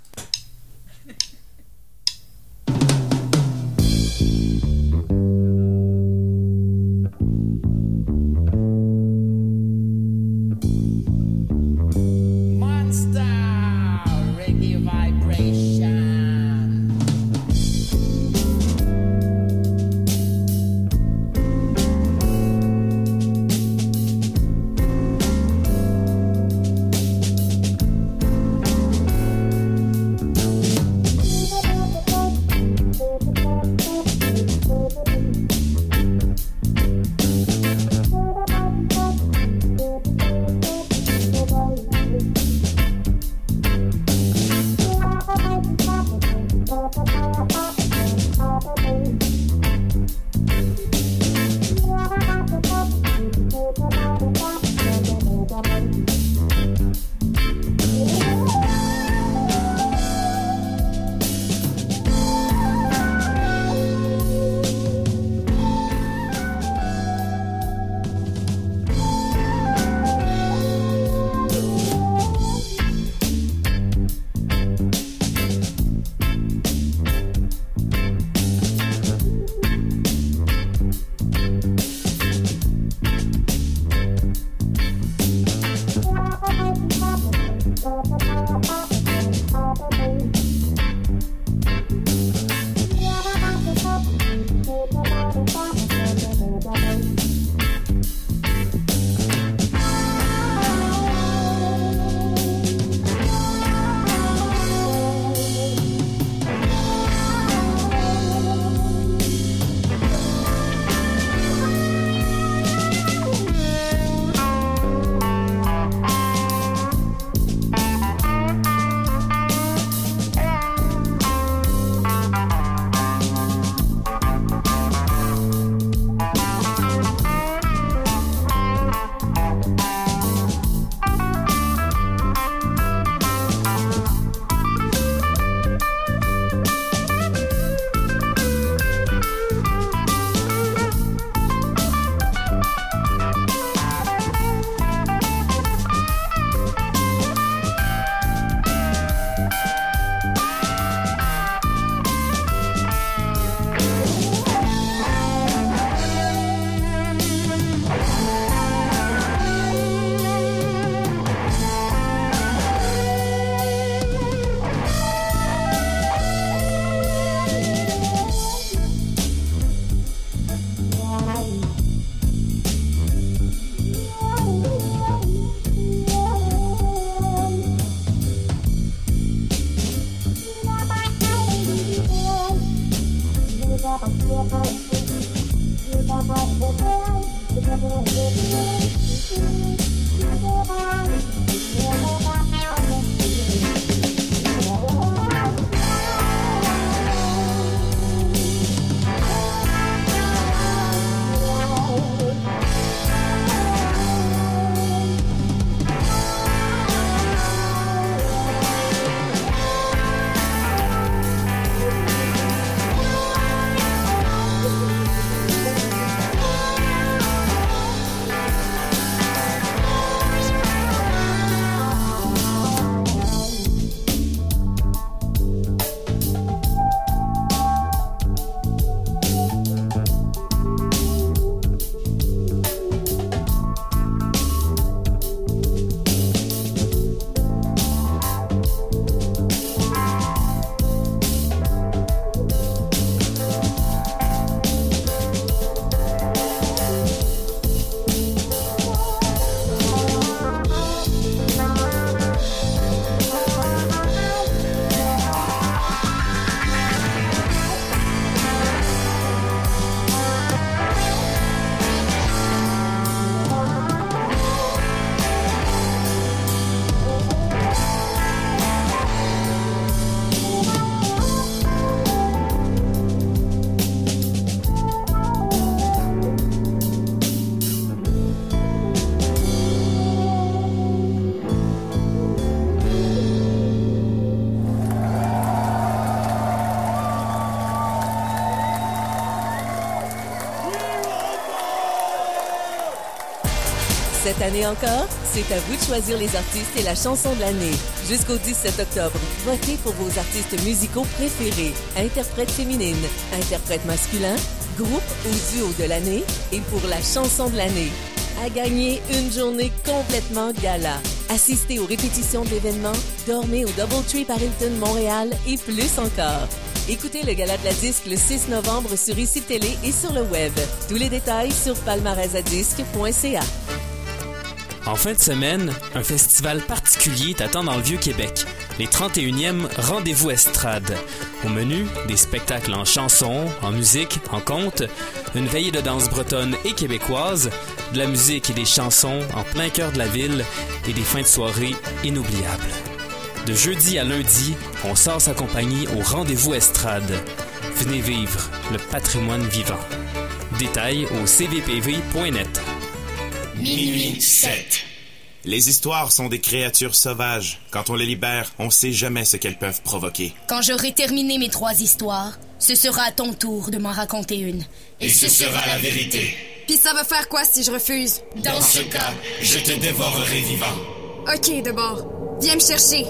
Année encore, c'est à vous de choisir les artistes et la chanson de l'année. Jusqu'au 17 octobre, votez pour vos artistes musicaux préférés, interprètes féminines, interprètes masculins, groupe ou duo de l'année et pour la chanson de l'année. À gagner une journée complètement gala. Assistez aux répétitions de l'événement, dormez au Doubletree par Hilton Montréal et plus encore. Écoutez le gala de la disque le 6 novembre sur ICI Télé et sur le web. Tous les détails sur palmarèsadisque.ca. En fin de semaine, un festival particulier t'attend dans le Vieux-Québec, les 31e Rendez-vous Estrade. Au menu, des spectacles en chansons, en musique, en contes, une veillée de danse bretonne et québécoise, de la musique et des chansons en plein cœur de la ville et des fins de soirée inoubliables. De jeudi à lundi, on sort sa compagnie au Rendez-vous Estrade. Venez vivre le patrimoine vivant. Détails au cvpv.net. Minuit 7. Les histoires sont des créatures sauvages. Quand on les libère, on sait jamais ce qu'elles peuvent provoquer. Quand j'aurai terminé mes trois histoires, ce sera à ton tour de m'en raconter une. Et ce sera la vérité. Puis ça va faire quoi si je refuse? Dans ce cas, je te dévorerai vivant. Ok, d'abord. Viens me chercher.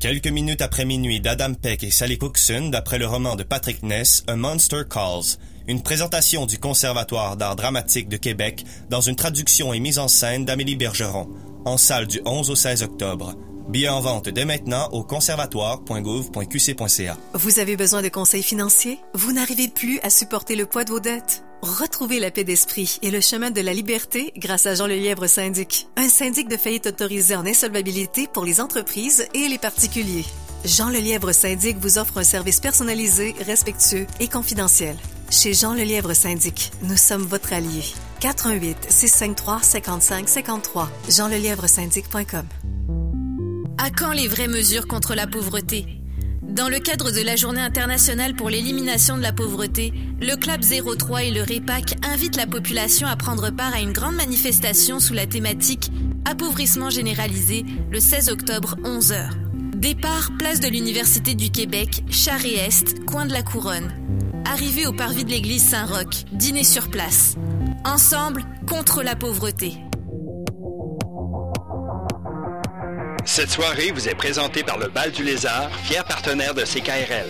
Quelques minutes après minuit d'Adam Peck et Sally Cookson, d'après le roman de Patrick Ness, A Monster Calls. Une présentation du Conservatoire d'art dramatique de Québec dans une traduction et mise en scène d'Amélie Bergeron, en salle du 11 au 16 octobre. Billets en vente dès maintenant au conservatoire.gouv.qc.ca. Vous avez besoin de conseils financiers? Vous n'arrivez plus à supporter le poids de vos dettes? Retrouvez la paix d'esprit et le chemin de la liberté grâce à Jean Lelièvre Syndic. Un syndic de faillite autorisé en insolvabilité pour les entreprises et les particuliers. Jean Lelièvre Syndic vous offre un service personnalisé, respectueux et confidentiel. Chez Jean Lelièvre Syndic, nous sommes votre allié. 418 653 55 53 jeanlelièvresyndic.com À quand les vraies mesures contre la pauvreté? Dans le cadre de la Journée internationale pour l'élimination de la pauvreté, le Club 03 et le REPAC invitent la population à prendre part à une grande manifestation sous la thématique Appauvrissement généralisé le 16 octobre 11h. Départ place de l'Université du Québec, Charest, coin de la Couronne. Arrivée au parvis de l'église Saint-Roch, dîner sur place. Ensemble contre la pauvreté. Cette soirée vous est présentée par le Bal du Lézard, fier partenaire de CKRL.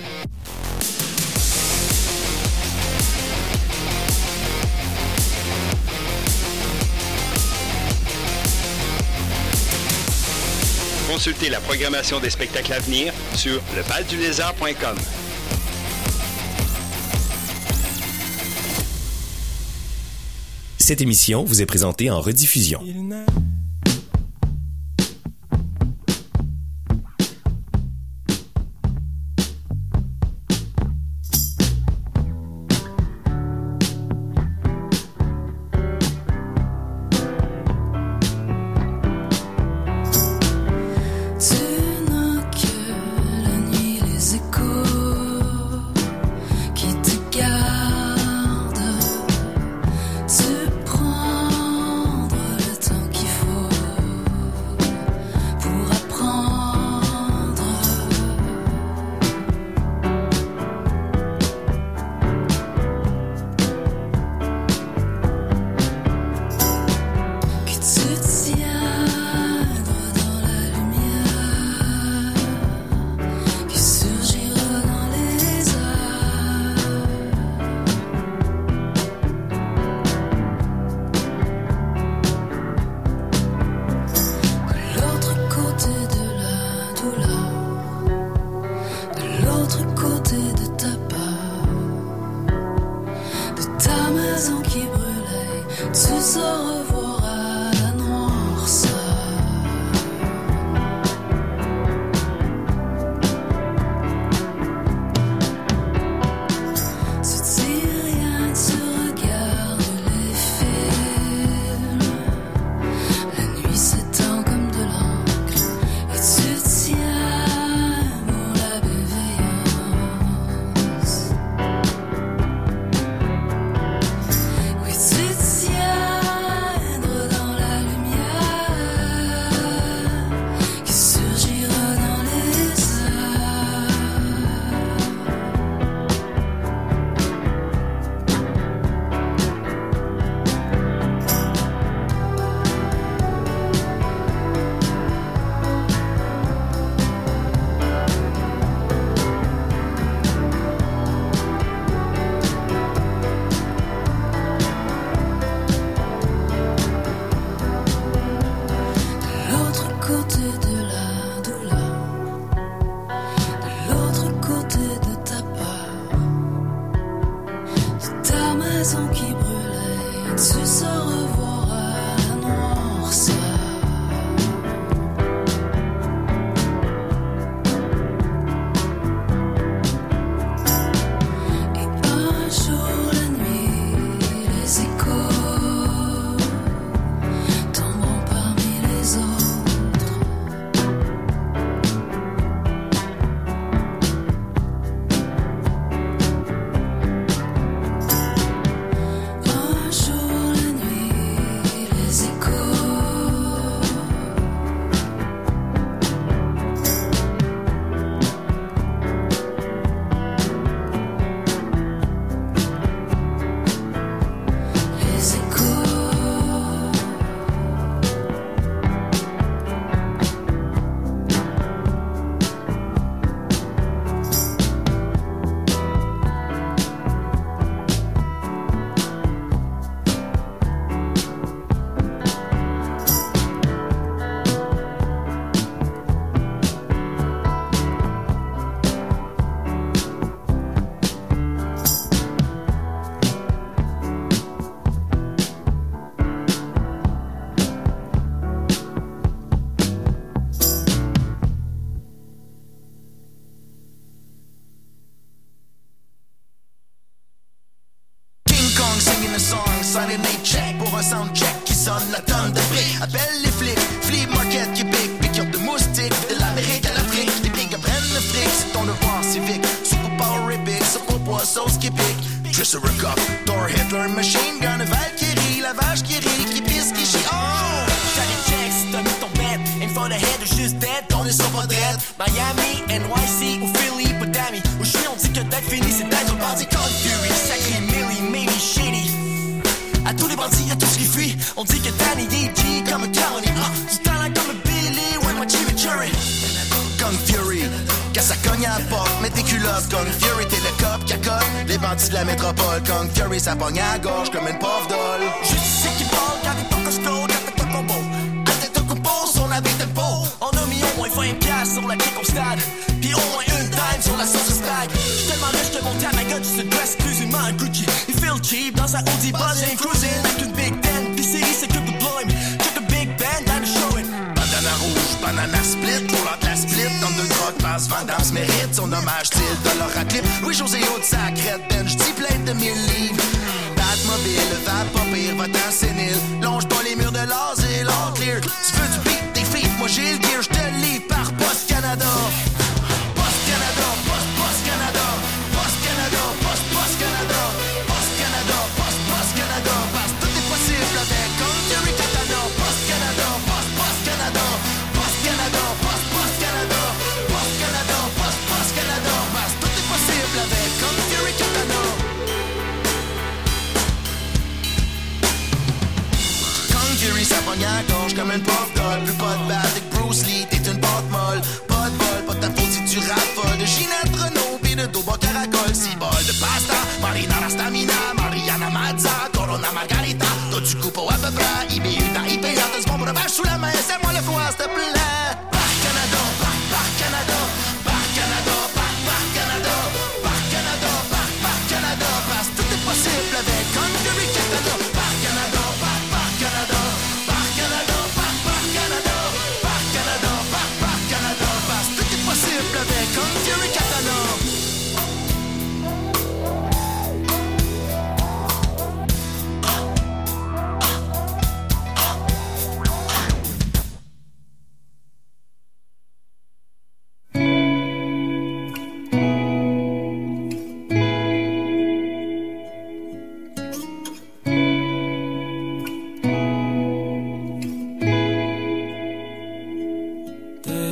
Consultez la programmation des spectacles à venir sur lebaldulézard.com. Cette émission vous est présentée en rediffusion.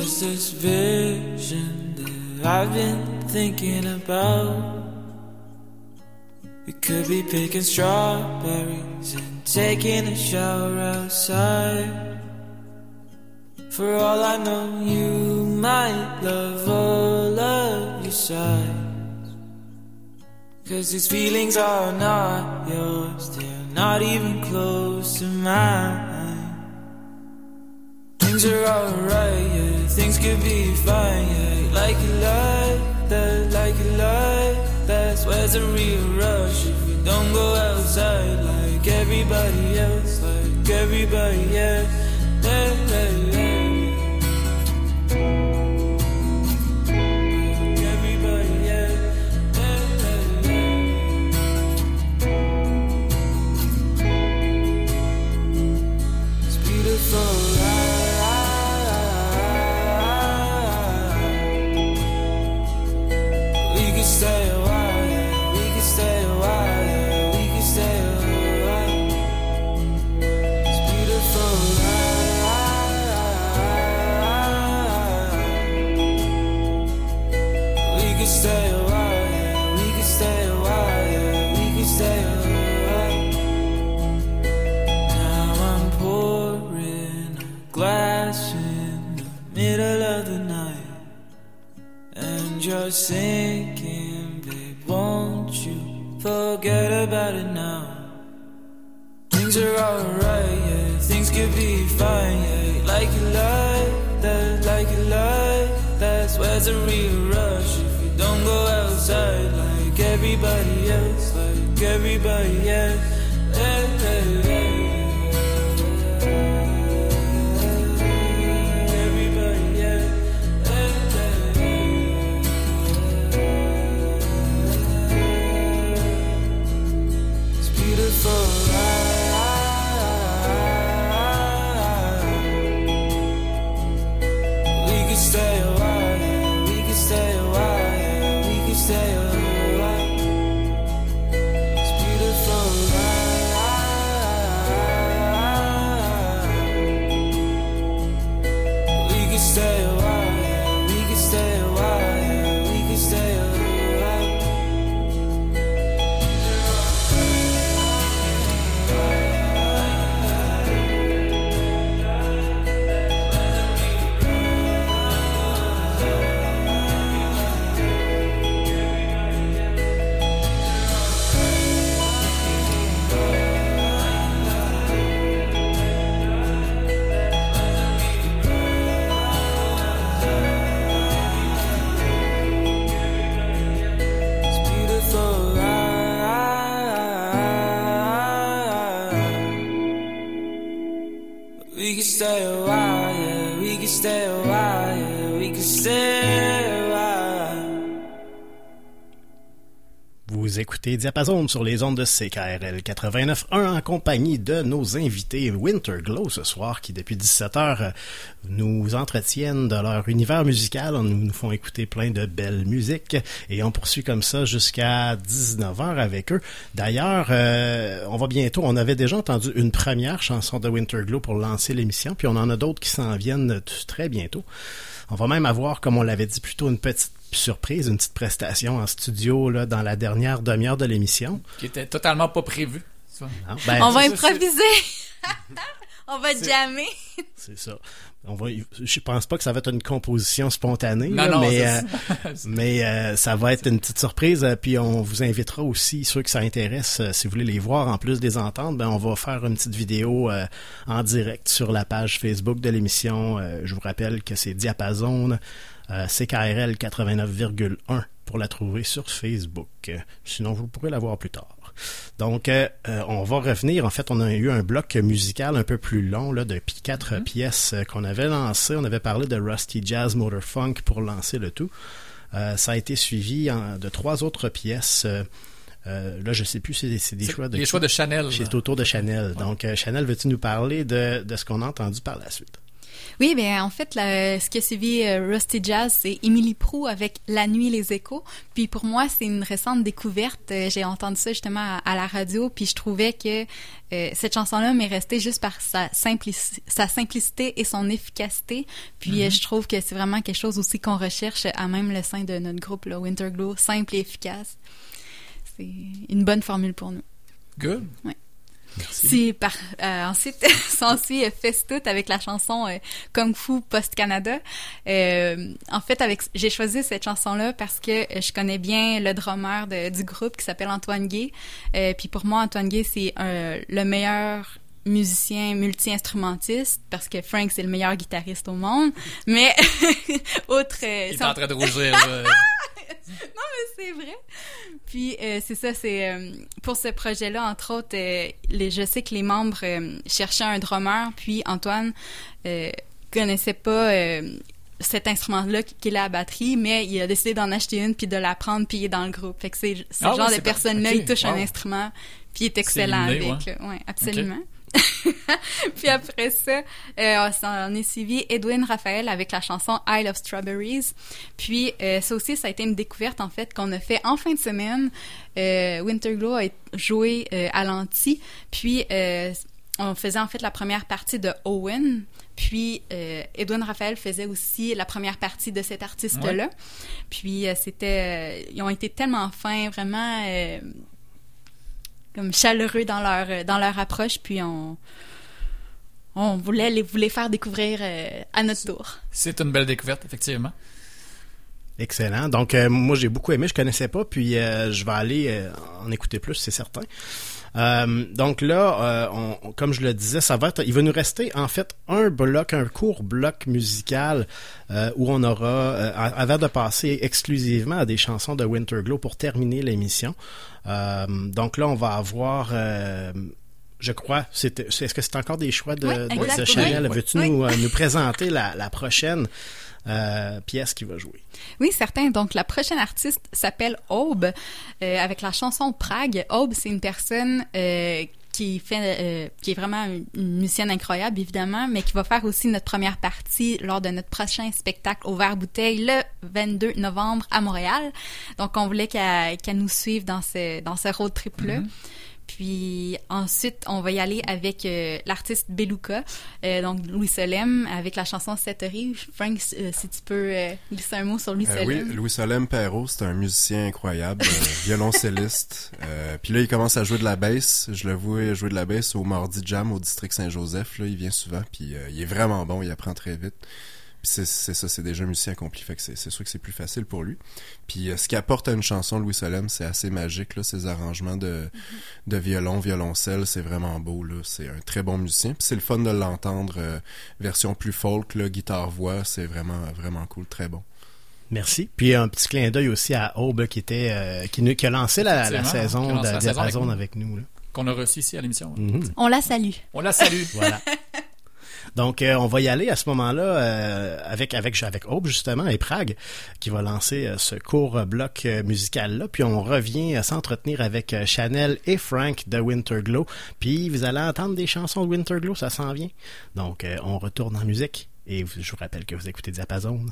There's this vision that I've been thinking about. We could be picking strawberries and taking a shower outside. For all I know, you might love all of your sides. Cause these feelings are not yours, they're not even close to mine. Things are alright, yeah. Things could be fine, yeah. Like you like that, like you like that. Where's the real rush if we don't go outside like everybody else, like everybody else? Yeah, yeah, yeah. Sinking, babe, won't you forget about it now? Things are alright, yeah, things could be fine, yeah. Like you like that, like you like that. Where's the real rush if you don't go outside like everybody else, like everybody else? Écoutez Diapason sur les ondes de CKRL 89.1 en compagnie de nos invités Winter Glow ce soir qui depuis 17h nous entretiennent de leur univers musical, nous nous font écouter plein de belles musiques et on poursuit comme ça jusqu'à 19h avec eux. D'ailleurs, euh, on va bientôt, on avait déjà entendu une première chanson de Winter Glow pour lancer l'émission puis on en a d'autres qui s'en viennent très bientôt. On va même avoir, comme on l'avait dit plus tôt, une petite surprise, une petite prestation en studio là, dans la dernière demi-heure de l'émission. Qui était totalement pas prévu. ça. Non, ben, On va improviser. [laughs] On va jammer. C'est ça. On va, je pense pas que ça va être une composition spontanée, Non, là, non, mais, c'est euh, [laughs] ça. mais euh, ça va être une petite surprise. euh, Puis on vous invitera aussi, ceux que ça intéresse, euh, si vous voulez les voir en plus des ententes, ben on va faire une petite vidéo euh, en direct sur la page Facebook de l'émission. Euh, je vous rappelle que c'est Diapason euh, CKRL 89,1 pour la trouver sur Facebook. Sinon, vous pourrez la voir plus tard. Donc, euh, euh, on va revenir. En fait, on a eu un bloc musical un peu plus long là, de quatre pièces euh, qu'on avait lancé. On avait parlé de Rusty Jazz Motor Funk pour lancer le tout. Euh, ça a été suivi en- de trois autres pièces. euh, là, je sais plus, c'est c'est des choix de les choix de Chanel. C'est autour de Chanel. Donc, Chanel, veux-tu nous parler de, de ce qu'on a entendu par la suite? Oui, bien en fait, la- ce qui a suivi euh, Rusty Jazz, c'est Émilie Prou avec La Nuit les Échos. Puis pour moi, c'est une récente découverte. Euh, J'ai entendu ça justement à, à la radio, puis je trouvais que euh, cette chanson-là m'est restée juste par sa, simplici- sa simplicité et son efficacité. Puis Mhm. je trouve que c'est vraiment quelque chose aussi qu'on recherche à même le sein de notre groupe, là, Winterglow, simple et efficace. C'est une bonne formule pour nous. Good. Ouais. Si par euh, ensuite [laughs] s'ensuit Festout avec la chanson euh, Kung Fu Post Canada. Euh, en fait, avec j'ai choisi cette chanson là parce que euh, je connais bien le drummer de- du groupe qui s'appelle Antoine Gay. Euh, puis pour moi, Antoine Gay c'est le meilleur musicien multi-instrumentiste parce que Frank c'est le meilleur guitariste au monde. Mais [laughs] autre. Il est en train de rougir. [laughs] [laughs] non, mais c'est vrai. Puis euh, c'est ça, c'est euh, pour ce projet-là, entre autres, euh, les, je sais que les membres cherchaient un drummer, puis Antoine connaissait pas cet instrument-là qui est la batterie, mais il a décidé d'en acheter une puis de la prendre puis il est dans le groupe. Fait que c'est ce Ah ouais, genre de personne-là, ok, il touche un instrument puis il est excellent inné, avec. ouais. Ouais, absolument. [laughs] puis après ça, euh, on est suivi Edwin Raphaël avec la chanson Isle of Strawberries. Puis euh, ça aussi, ça a été une découverte en fait qu'on a fait en fin de semaine. Euh, Winterglow a joué euh, à l'anti. Puis on faisait en fait la première partie de Owen. Puis Edwin Raphaël faisait aussi la première partie de cet artiste-là. Ouais. Puis c'était, ils ont été tellement fins, vraiment comme chaleureux dans leur dans leur approche. Puis on on voulait les, vous les faire découvrir euh, à notre tour. C'est une belle découverte, effectivement. Excellent. Donc, euh, moi, j'ai beaucoup aimé. Je connaissais pas, puis euh, je vais aller euh, en écouter plus, c'est certain. Euh, donc là, euh, on- on- comme je le disais, ça va être, il va nous rester en fait un bloc, un court bloc musical euh, où on aura, euh, avant de passer exclusivement à des chansons de Winterglow pour terminer l'émission. Euh, donc là, on va avoir, euh, je crois, c'est- est-ce que c'est encore des choix de, Oui, de-. Chanel? Oui. Veux-tu Oui. nous, euh, nous [laughs] présenter la, la prochaine euh, pièce qui va jouer? Oui, certain. Donc, la prochaine artiste s'appelle Aube, euh, avec la chanson Prague. Aube, c'est une personne euh, qui fait, euh, qui est vraiment une, musicienne incroyable, évidemment, mais qui va faire aussi notre première partie lors de notre prochain spectacle au Vert Bouteille le 22 novembre à Montréal. Donc, on voulait qu'elle qu'elle nous suive dans ce, dans ce road trip-là. Mhm. Puis ensuite, on va y aller avec euh, l'artiste Beluca, euh, donc Louis Solem, avec la chanson Setterie. Frank, euh, si tu peux glisser un mot sur Louis Euh, oui, Solem. Louis Solem Perrault, c'est un musicien incroyable, [laughs] violoncelliste. Puis là, il commence à jouer de la basse. Je le vois jouer de la basse au Mardi Jam au district Saint-Joseph. Là, il vient souvent, puis il est vraiment bon, il apprend très vite. Puis c'est ça, c'est déjà un musicien accompli, fait que c'est sûr que c'est plus facile pour lui. Puis euh, ce qui apporte à une chanson Louis Solem, c'est assez magique, là, ses arrangements de, de violon, violoncelle, c'est vraiment beau, là. C'est un très bon musicien. Puis c'est le fun de l'entendre, euh, version plus folk, là, guitare-voix, c'est vraiment, vraiment cool, très bon. Merci. Puis un petit clin d'œil aussi à Aube qui était euh, qui, nous- qui a lancé la, saison de la saison avec avec nous. là. Qu'on a reçu ici à l'émission. Mhm. On la salue. On la salue. Voilà. [laughs] Donc, euh, on va y aller à ce moment-là euh, avec avec avec Aube justement et Prague qui va lancer euh, ce court bloc euh, musical là. Puis on revient s'entretenir avec Chanel et Frank de Winterglow. Puis vous allez entendre des chansons de Winterglow, ça s'en vient. Donc, on retourne en musique et vous- je vous rappelle que vous écoutez Diapason.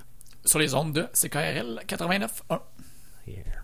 Sur les ondes de CKRL 89.1. There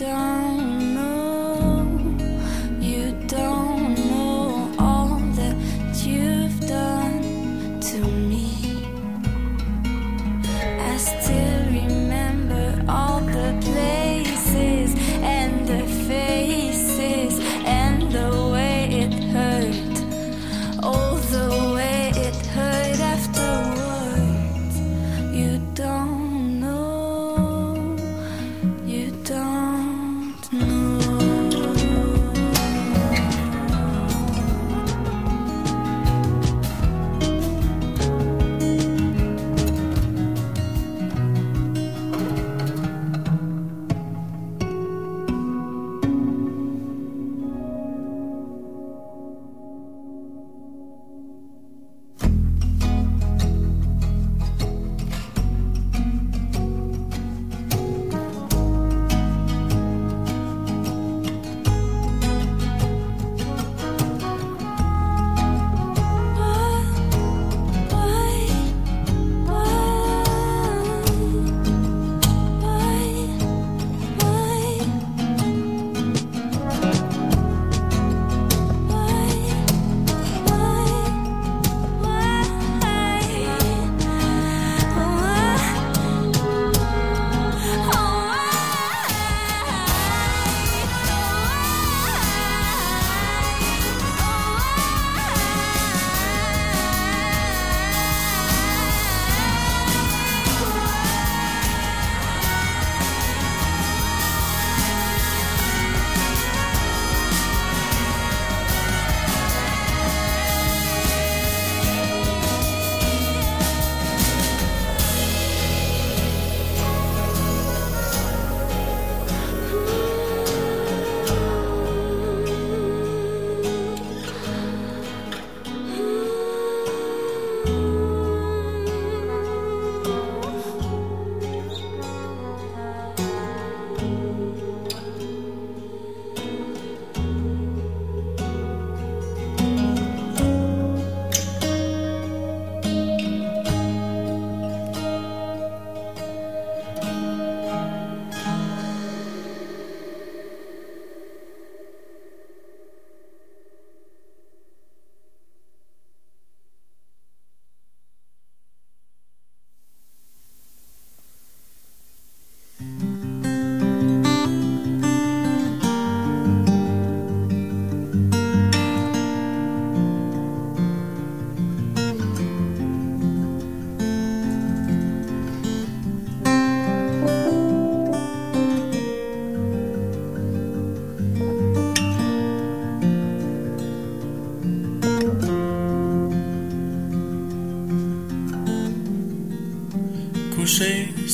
down.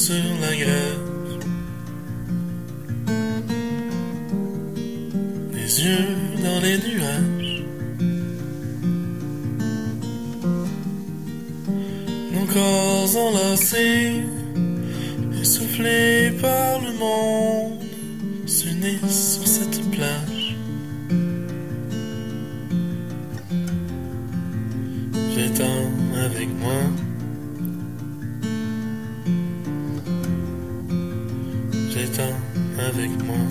Couché sur la Viens-t'en avec moi.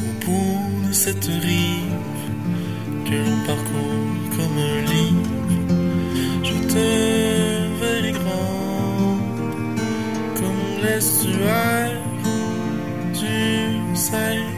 Au bout de cette rive que l'on parcourt comme un livre, je te verrai grand comme l'estuaire du Saint-Laurent.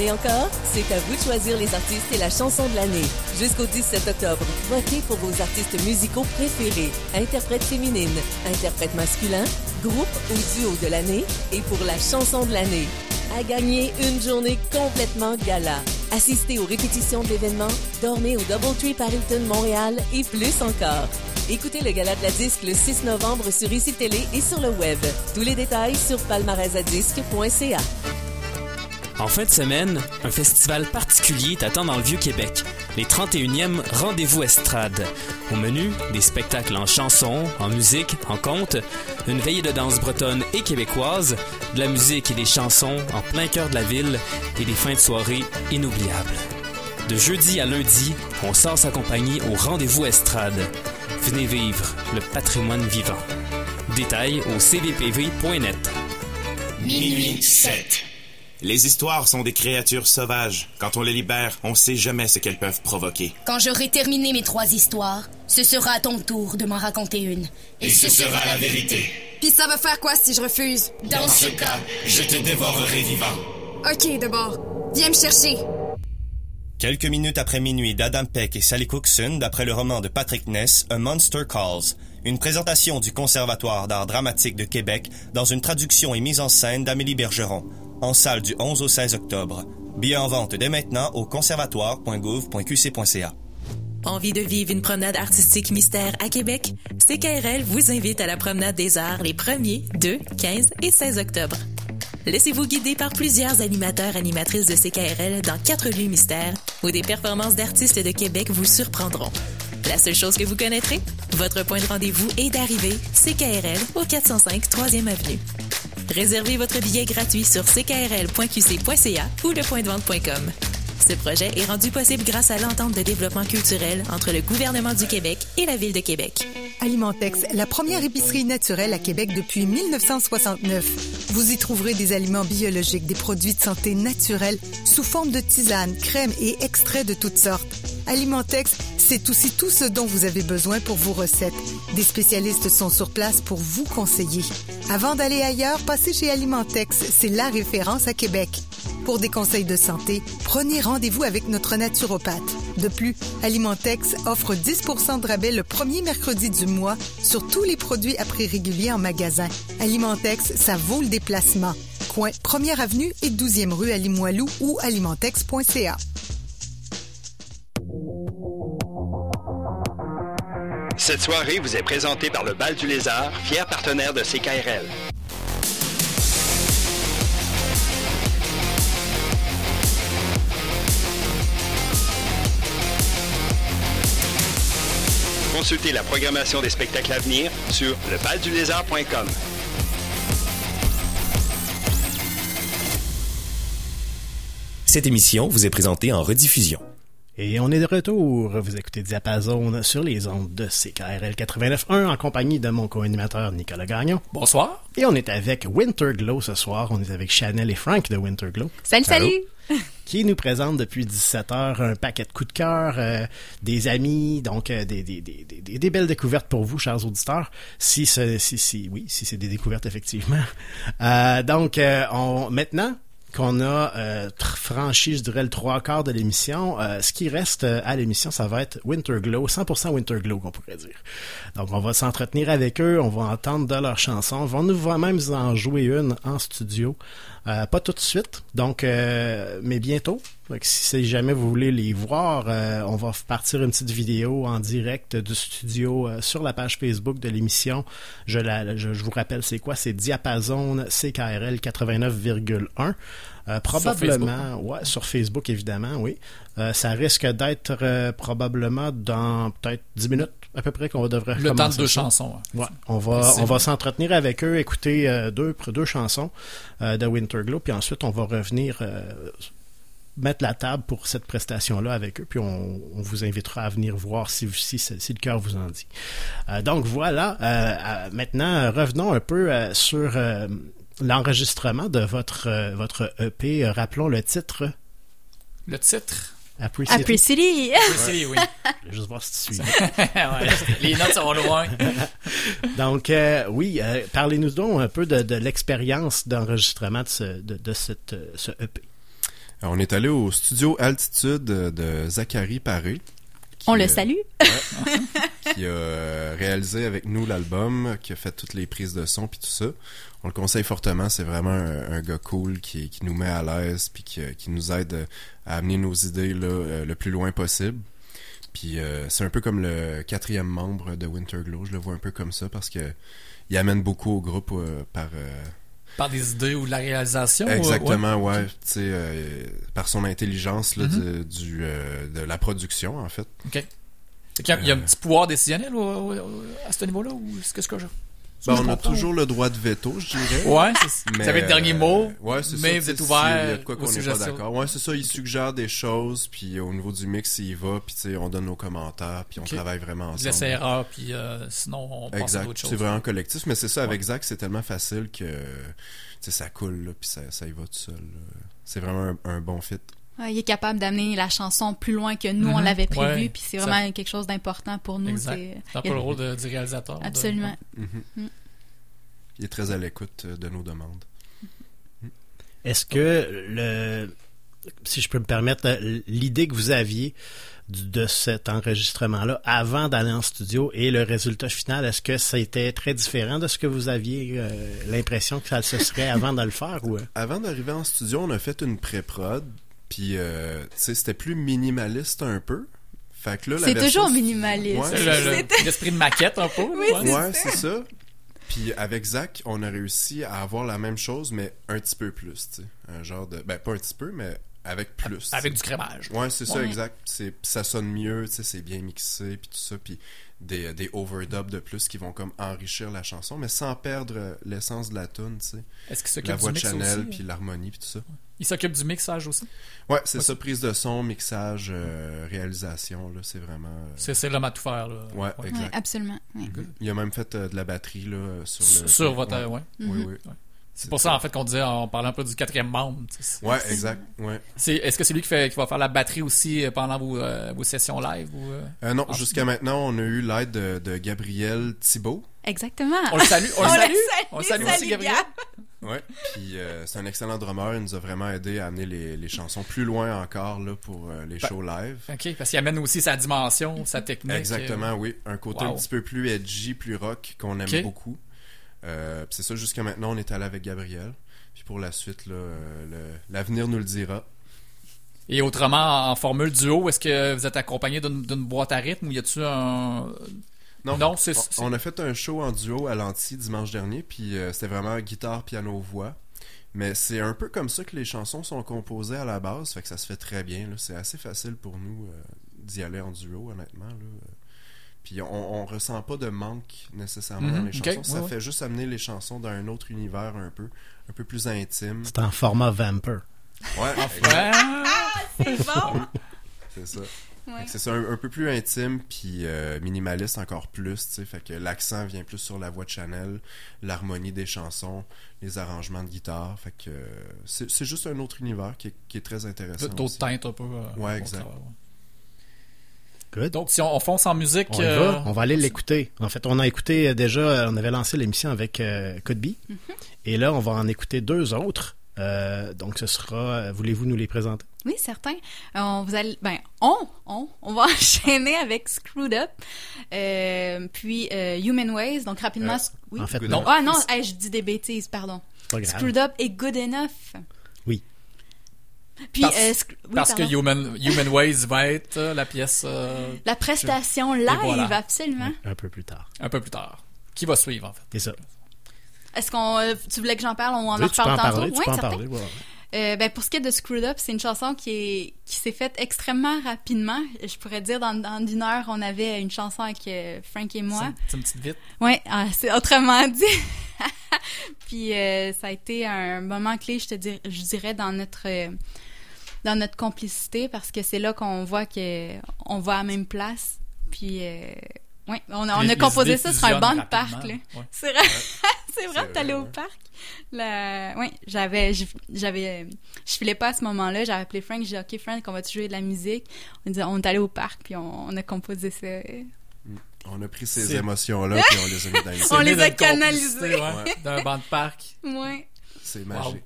Année encore, c'est à vous de choisir les artistes et la chanson de l'année. Jusqu'au 17 octobre, votez pour vos artistes musicaux préférés, interprètes féminines, interprètes masculins, groupe ou duo de l'année et pour la chanson de l'année. À gagner une journée complètement gala. Assistez aux répétitions de l'événement, dormez au Doubletree par Hilton Montréal et plus encore. Écoutez le gala de la disque le 6 novembre sur ICI Télé et sur le web. Tous les détails sur palmarèsadisque.ca. En fin de semaine, un festival particulier t'attend dans le Vieux-Québec, les 31e Rendez-vous Estrade. Au menu, des spectacles en chansons, en musique, en contes, une veillée de danse bretonne et québécoise, de la musique et des chansons en plein cœur de la ville et des fins de soirée inoubliables. De jeudi à lundi, on sort sa compagnie au Rendez-vous Estrade. Venez vivre le patrimoine vivant. Détails au 7. Les histoires sont des créatures sauvages. Quand on les libère, on sait jamais ce qu'elles peuvent provoquer. Quand j'aurai terminé mes trois histoires, ce sera à ton tour de m'en raconter une. Et ce sera la vérité. Puis ça va faire quoi si je refuse? Dans ce cas, je te dévorerai vivant. Ok, d'abord. Viens me chercher. Quelques minutes après minuit d'Adam Peck et Sally Cookson, d'après le roman de Patrick Ness, A Monster Calls, une présentation du Conservatoire d'art dramatique de Québec dans une traduction et mise en scène d'Amélie Bergeron, en salle du 11 au 16 octobre. Billets en vente dès maintenant au conservatoire.gouv.qc.ca. Envie de vivre une promenade artistique mystère à Québec? CKRL vous invite à la promenade des arts les 1er, 2, 15 et 16 octobre. Laissez-vous guider par plusieurs animateurs animatrices de CKRL dans quatre lieux mystères où des performances d'artistes de Québec vous surprendront. La seule chose que vous connaîtrez, votre point de rendez-vous est d'arrivée CKRL au 405 3e Avenue. Réservez votre billet gratuit sur ckrl.qc.ca ou lepointdevente.com. Ce projet est rendu possible grâce à l'entente de développement culturel entre le gouvernement du Québec et la Ville de Québec. Alimentex, la première épicerie naturelle à Québec depuis 1969. Vous y trouverez des aliments biologiques, des produits de santé naturels sous forme de tisanes, crèmes et extraits de toutes sortes. Alimentex, c'est aussi tout ce dont vous avez besoin pour vos recettes. Des spécialistes sont sur place pour vous conseiller. Avant d'aller ailleurs, passez chez Alimentex, c'est la référence à Québec. Pour des conseils de santé, prenez rendez-vous avec notre naturopathe. De plus, Alimentex offre 10% de rabais le premier mercredi du mois sur tous les produits à prix régulier en magasin. Alimentex, ça vaut le déplacement. Coin 1er avenue et 12e rue à Limoilou ou alimentex.ca. Cette soirée vous est présentée par le Bal du Lézard, fier partenaire de CKRL. Consultez la programmation des spectacles à venir sur lebaldulézard.com. Cette émission vous est présentée en rediffusion. Et on est de retour. Vous écoutez Diapason sur les ondes de CKRL 89.1 en compagnie de mon co-animateur Nicolas Gagnon. Bonsoir. Et on est avec Winterglow ce soir. On est avec Chanel et Frank de Winterglow. Salut, salut! [laughs] Qui nous présente depuis 17 heures un paquet de coups de cœur, euh, des amis, donc euh, des, des, des, des, des belles découvertes pour vous, chers auditeurs. Si, ce, si, si, oui, si c'est des découvertes, effectivement. Euh, donc, euh, on, maintenant, qu'on a euh, franchi, je dirais, le trois quarts de l'émission. Euh, ce qui reste euh, à l'émission, ça va être Winterglow, 100% Winterglow, qu'on pourrait dire. Donc, on va s'entretenir avec eux, on va entendre de leurs chansons, on va nous va même en jouer une en studio. Euh, pas tout de suite, donc, euh, mais bientôt. Si jamais vous voulez les voir, euh, on va partir une petite vidéo en direct du studio sur la page Facebook de l'émission. Je vous rappelle, c'est quoi? C'est Diapason CKRL 89,1. Euh, probablement, ouais, sur Facebook évidemment, oui. Euh, ça risque d'être euh, probablement dans peut-être 10 minutes à peu près qu'on devrait Le temps de deux ça. chansons, ouais. Ouais, on va on s'entretenir avec eux, écouter deux deux chansons de Winterglow, puis ensuite on va revenir mettre la table pour cette prestation-là avec eux, puis on, on vous invitera à venir voir si, si, si le cœur vous en dit. Euh, donc voilà, euh, maintenant revenons un peu euh, sur l'enregistrement de votre, euh, votre EP. Euh, rappelons le titre. Le titre? Après Après City. Après City, oui. [laughs] Je vais juste voir si tu suis. [laughs] Ouais, les notes sont loin. [laughs] Donc, euh, oui, euh, parlez-nous donc un peu de, de l'expérience d'enregistrement de, ce, de, de cette, ce EP. Alors, on est allé au studio Altitude de Zachary Paré. On le euh, salue. [laughs] qui a euh, réalisé avec nous l'album, qui a fait toutes les prises de son puis tout ça. On le conseille fortement, c'est vraiment un, un gars cool qui, qui nous met à l'aise puis qui, qui nous aide euh, à amener nos idées là, euh, le plus loin possible. Puis euh, c'est un peu comme le quatrième membre de Winterglow, je le vois un peu comme ça parce que il amène beaucoup au groupe euh, par euh, Par des idées ou de la réalisation. Exactement, ouais. Sais, euh, par son intelligence là, Mhm. du, du, euh, de la production, en fait. OK. Il y a un Euh, petit pouvoir décisionnel à ce niveau-là ou est-ce que ce que je. Ben, on a toujours le droit de veto, je dirais. Ouais, c'est- vous avez le dernier mot, euh, ouais, c'est mais ça, vous tu êtes sais, ouvert s'il y a de quoi qu'on n'est pas d'accord. Ouais, c'est ça, il suggère des choses, puis au niveau du mix, il y va, puis tu sais, on donne nos commentaires, puis on travaille vraiment Vous ensemble. laissez erreur, puis euh, sinon on à Exact, d'autres choses. c'est vraiment collectif, mais c'est ça, avec Zach, c'est tellement facile que, tu sais, ça coule, là, puis ça, ça y va tout seul. C'est vraiment un, un bon fit. Ouais, il est capable d'amener la chanson plus loin que nous, on Mhm. l'avait prévu, Ouais. puis c'est Ça- vraiment quelque chose d'important pour nous. C'est- un peu le rôle de- du réalisateur. de- Absolument. Mhm. Mm. Il est très à l'écoute euh, de nos demandes. Est-ce que le si je peux me permettre, euh, l'idée que vous aviez de cet enregistrement-là avant d'aller en studio et le résultat final, est-ce que ça était très différent de ce que vous aviez euh, l'impression que ça se serait avant de le faire ou? [laughs] Avant d'arriver en studio, on a fait une pré-prod, puis euh, tu sais, c'était plus minimaliste un peu. Fait que là, la C'est version- toujours minimaliste. Ouais, l'esprit de maquette un peu. Oui, ouais. c'est Ouais, ça. c'est ça. Puis avec Zach, on a réussi à avoir la même chose, mais un petit peu plus, tu sais. Un genre de... Ben, pas un petit peu, mais avec plus. Avec du crémage. Ouais, c'est ça, Ouais. exact. C'est, ça sonne mieux, tu sais, c'est bien mixé, puis tout ça, puis des, des overdubs de plus qui vont comme enrichir la chanson, mais sans perdre euh, l'essence de la tune, tu sais. Est-ce qu'il s'occupe La voix de Chanel, puis l'harmonie, puis tout ça. Il s'occupe du mixage aussi? Ouais, c'est Ouais, ça, prise de son, mixage, euh, réalisation, là, c'est vraiment... euh, C'est l'homme à tout faire. Là. Ouais, Ouais, exact. absolument. ouais. Il a même fait euh, de la batterie, là, sur le... Sur votre. ouais. Oui, Mhm. oui. C'est pour ça, en fait, qu'on disait, on parlait un peu du quatrième membre. tu sais. Ouais, exact, ouais. Est-ce que c'est lui qui, fait, qui va faire la batterie aussi euh, pendant vos, euh, vos sessions live ou, euh? Euh, non, Ah, jusqu'à maintenant, on a eu l'aide de, de Gabriel Thibault. Exactement. On le salue, on le [laughs] On le salue. salue, On le salue aussi, Gabriel. Gab. Ouais. Puis euh, c'est un excellent drummer. Il nous a vraiment aidé à amener les, les chansons plus loin encore là, pour euh, les shows live. OK, parce qu'il amène aussi sa dimension, sa technique. Exactement, euh, oui. Un côté Wow. un petit peu plus edgy, plus rock qu'on aime beaucoup. Euh, c'est ça, jusqu'à maintenant, on est allé avec Gabriel. Puis pour la suite, euh, l'avenir nous le dira. Et autrement, en formule duo, est-ce que vous êtes accompagné d'une boîte à rythme ou y a-tu un. Non, on, a fait un show en duo à l'anti dimanche dernier, puis euh, c'était vraiment guitare, piano, voix. Mais c'est un peu comme ça que les chansons sont composées à la base, fait que ça se fait très bien. C'est assez facile pour nous euh, d'y aller en duo, honnêtement. Là. Puis on, on ressent pas de manque nécessairement dans Mhm, les chansons. ça ouais. fait juste amener les chansons dans un autre univers un peu, un peu plus intime. C'est en format Vamper. Ouais, Ah, c'est bon! [laughs] c'est ça. Ouais. Fait que C'est ça, un, un peu plus intime, puis euh, minimaliste encore plus, tu sais. Fait que l'accent vient plus sur la voix de Chanel, l'harmonie des chansons, les arrangements de guitare. Fait que euh, c'est juste un autre univers qui est, qui est très intéressant. D'autres teintes un peu. euh, Ouais, exact. travers, ouais. Good. Donc, si on, on fonce en musique. On y euh, va, on va aller l'écouter. En fait, on a écouté euh, déjà, on avait lancé l'émission avec euh, Could Be. Et là, on va en écouter deux autres. Euh, donc, ce sera, voulez-vous nous les présenter? Oui, certain. On vous allez, ben, on, on, on va [laughs] enchaîner avec Screwed Up, euh, puis euh, Human Ways. Donc rapidement, Euh, oui. en fait, non. Ah non, hey, je dis des bêtises, pardon. pas grave. Screwed Up et Good Enough. Oui. Puis parce euh, oui, parce que. Human, Human Ways va être euh, la pièce. euh, la prestation live, voilà. absolument. Un peu plus tard. Un peu plus tard. Qui va suivre, en fait? C'est ça. Est-ce qu'on, tu voulais que j'en parle, on en Oui, en reparle tantôt? parler, tu Ouais, peux en parler. ouais. Euh, ben, pour ce qui est de Screwed Up, c'est une chanson qui est qui s'est faite extrêmement rapidement. Je pourrais dire dans, dans une heure, on avait une chanson avec euh, Frank et moi. C'est une petite vite. Ouais, ah, c'est autrement dit. [laughs] Puis euh, ça a été un moment clé, je te dirais, je dirais dans notre euh, dans notre complicité parce que c'est là qu'on voit que on va à la même place. Puis euh, ouais, on a, on composé ça sur un banc de parc. là. ouais. C'est vrai, [laughs] c'est vrai, t'allais au parc. La... Ouais, j'avais, je- j'avais, je filais pas à ce moment-là. J'avais appelé Frank, j'ai dit ok Frank, on va jouer de la musique. On, dit, on est allé au parc puis on, on a composé ça. On a pris ces émotions-là, puis on les a mis dans [laughs] les On les a canalisées. ouais. D'un banc de parc. Ouais. C'est Wow.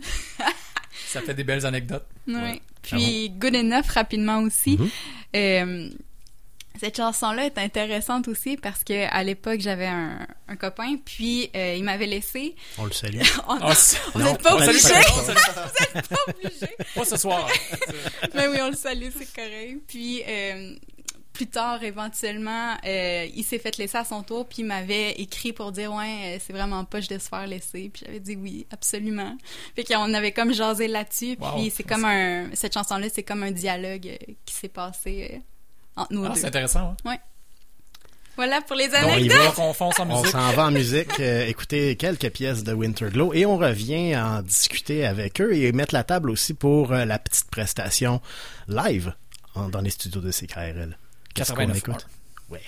[laughs] Ça fait des belles anecdotes. Ouais. Puis Good Enough rapidement aussi. Mhm. Euh, cette chanson-là est intéressante aussi parce que à l'époque j'avais un, un copain puis euh, il m'avait laissé. On le salue. [laughs] on Ah, Non, êtes pas salue vous êtes pas [laughs] obligés. Pas ce soir. [laughs] Mais oui, on le salue, c'est correct. Puis euh, plus tard, éventuellement, euh, il s'est fait laisser à son tour, puis il m'avait écrit pour dire ouais, euh, c'est vraiment pas je de se faire laisser. Puis j'avais dit oui, absolument. Fait qu'on avait comme jasé là-dessus. Wow. Puis c'est comme un cette chanson-là, c'est comme un dialogue euh, qui s'est passé euh, entre nous Ah, deux. c'est intéressant. hein? Ouais. Voilà pour les Donc, on y anecdotes. va. Donc, on fonce en On s'en va en musique, [laughs] euh, écouter quelques pièces de Winterglow et on revient en discuter avec eux et mettre la table aussi pour euh, la petite prestation live en- dans les studios de CKRL. Qu'est-ce qu'on 89.1. écoute? Ouais.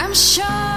I'm sure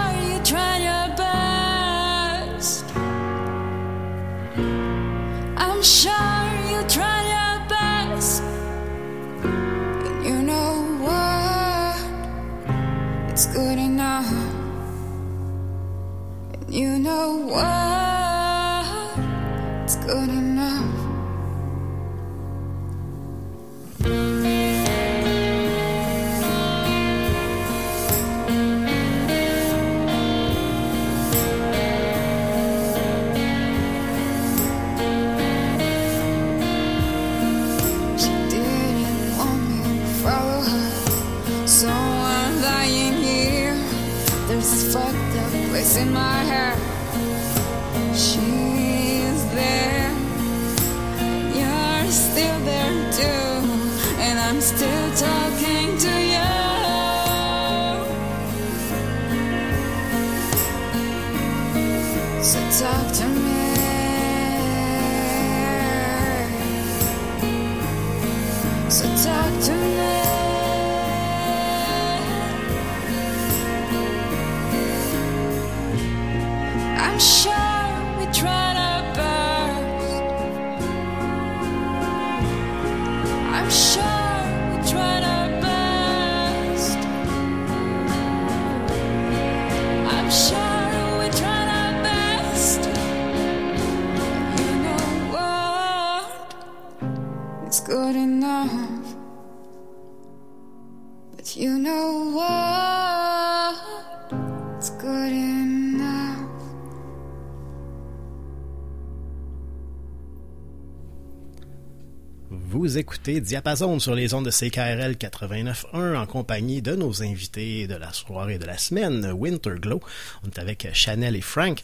Diapason sur les ondes de CKRL 89.1 en compagnie de nos invités de la soirée de la semaine, Winter Glow. On est avec Chanel et Frank.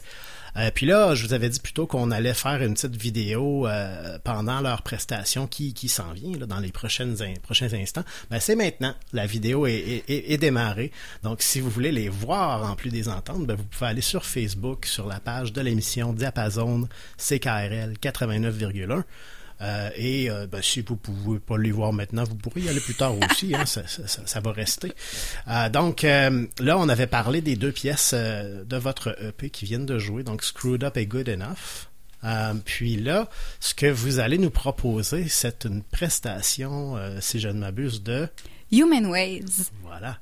Euh, puis là, je vous avais dit plutôt qu'on allait faire une petite vidéo euh, pendant leur prestation qui, qui s'en vient dans les prochains instants. Ben, c'est maintenant. La vidéo est, démarrée. Donc, si vous voulez les voir en plus des entendre, ben, vous pouvez aller sur Facebook, sur la page de l'émission Diapason CKRL 89,1. Euh, et euh, ben, si vous pouvez pas les voir maintenant, vous pourrez y aller plus tard aussi. hein, [laughs] ça, ça- ça- ça va rester. Euh, donc là, on avait parlé des deux pièces de votre EP qui viennent de jouer, donc Screwed Up et Good Enough. Euh, puis là, ce que vous allez nous proposer, c'est une prestation, euh, si je ne m'abuse, de Human Ways. voilà.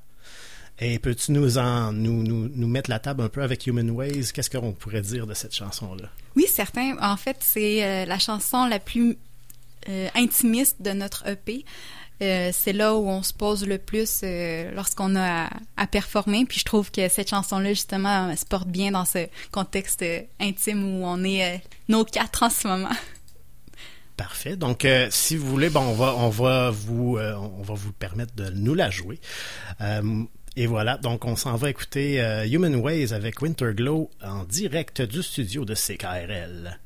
Et peux-tu nous en nous, nous, nous mettre la table un peu avec Human Ways? Qu'est-ce qu'on pourrait dire de cette chanson-là? Oui, certain. En fait, c'est euh, la chanson la plus euh, intimiste de notre EP. Euh, c'est là où on se pose le plus euh, lorsqu'on a à, performer. Puis je trouve que cette chanson-là, justement, se porte bien dans ce contexte intime où on est nos quatre en ce moment. Parfait. Donc, si vous voulez, bon, on va, on va vous, on va vous permettre de nous la jouer. Et voilà. Donc, on s'en va écouter Human Ways avec Winterglow en direct du studio de CKRL.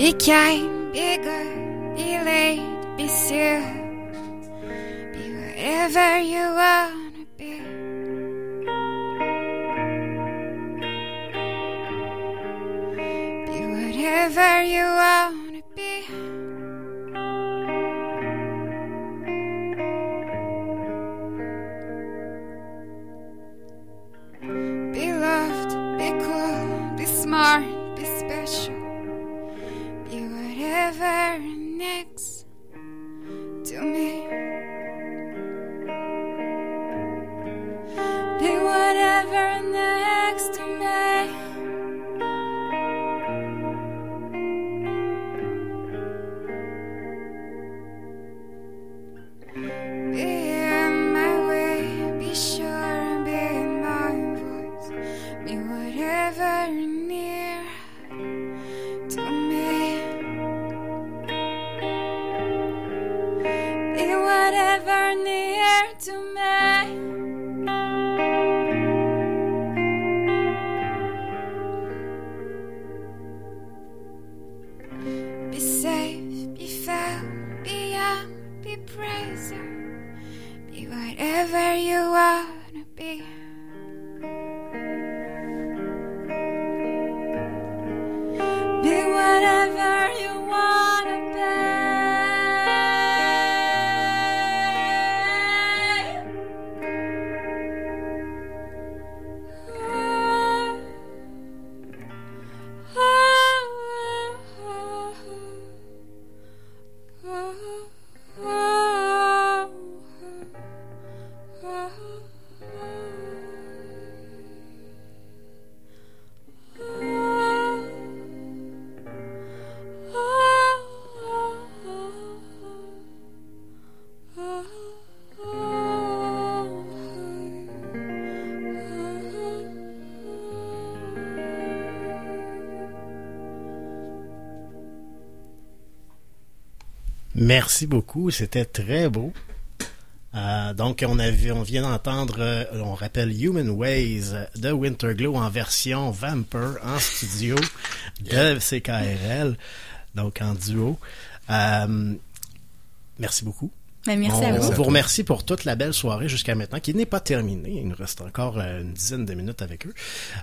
Be kind, be good, be late, be still. Be whatever you wanna be. Be whatever you wanna Merci beaucoup, c'était très beau. Euh, donc, on, vient d'entendre, euh, on rappelle Human Ways de Winterglow en version Vamper en studio de CKRL, donc en duo. Euh, merci beaucoup. Ben, merci à vous. on vous remercie pour toute la belle soirée jusqu'à maintenant, qui n'est pas terminée. Il nous reste encore euh, une dizaine de minutes avec eux.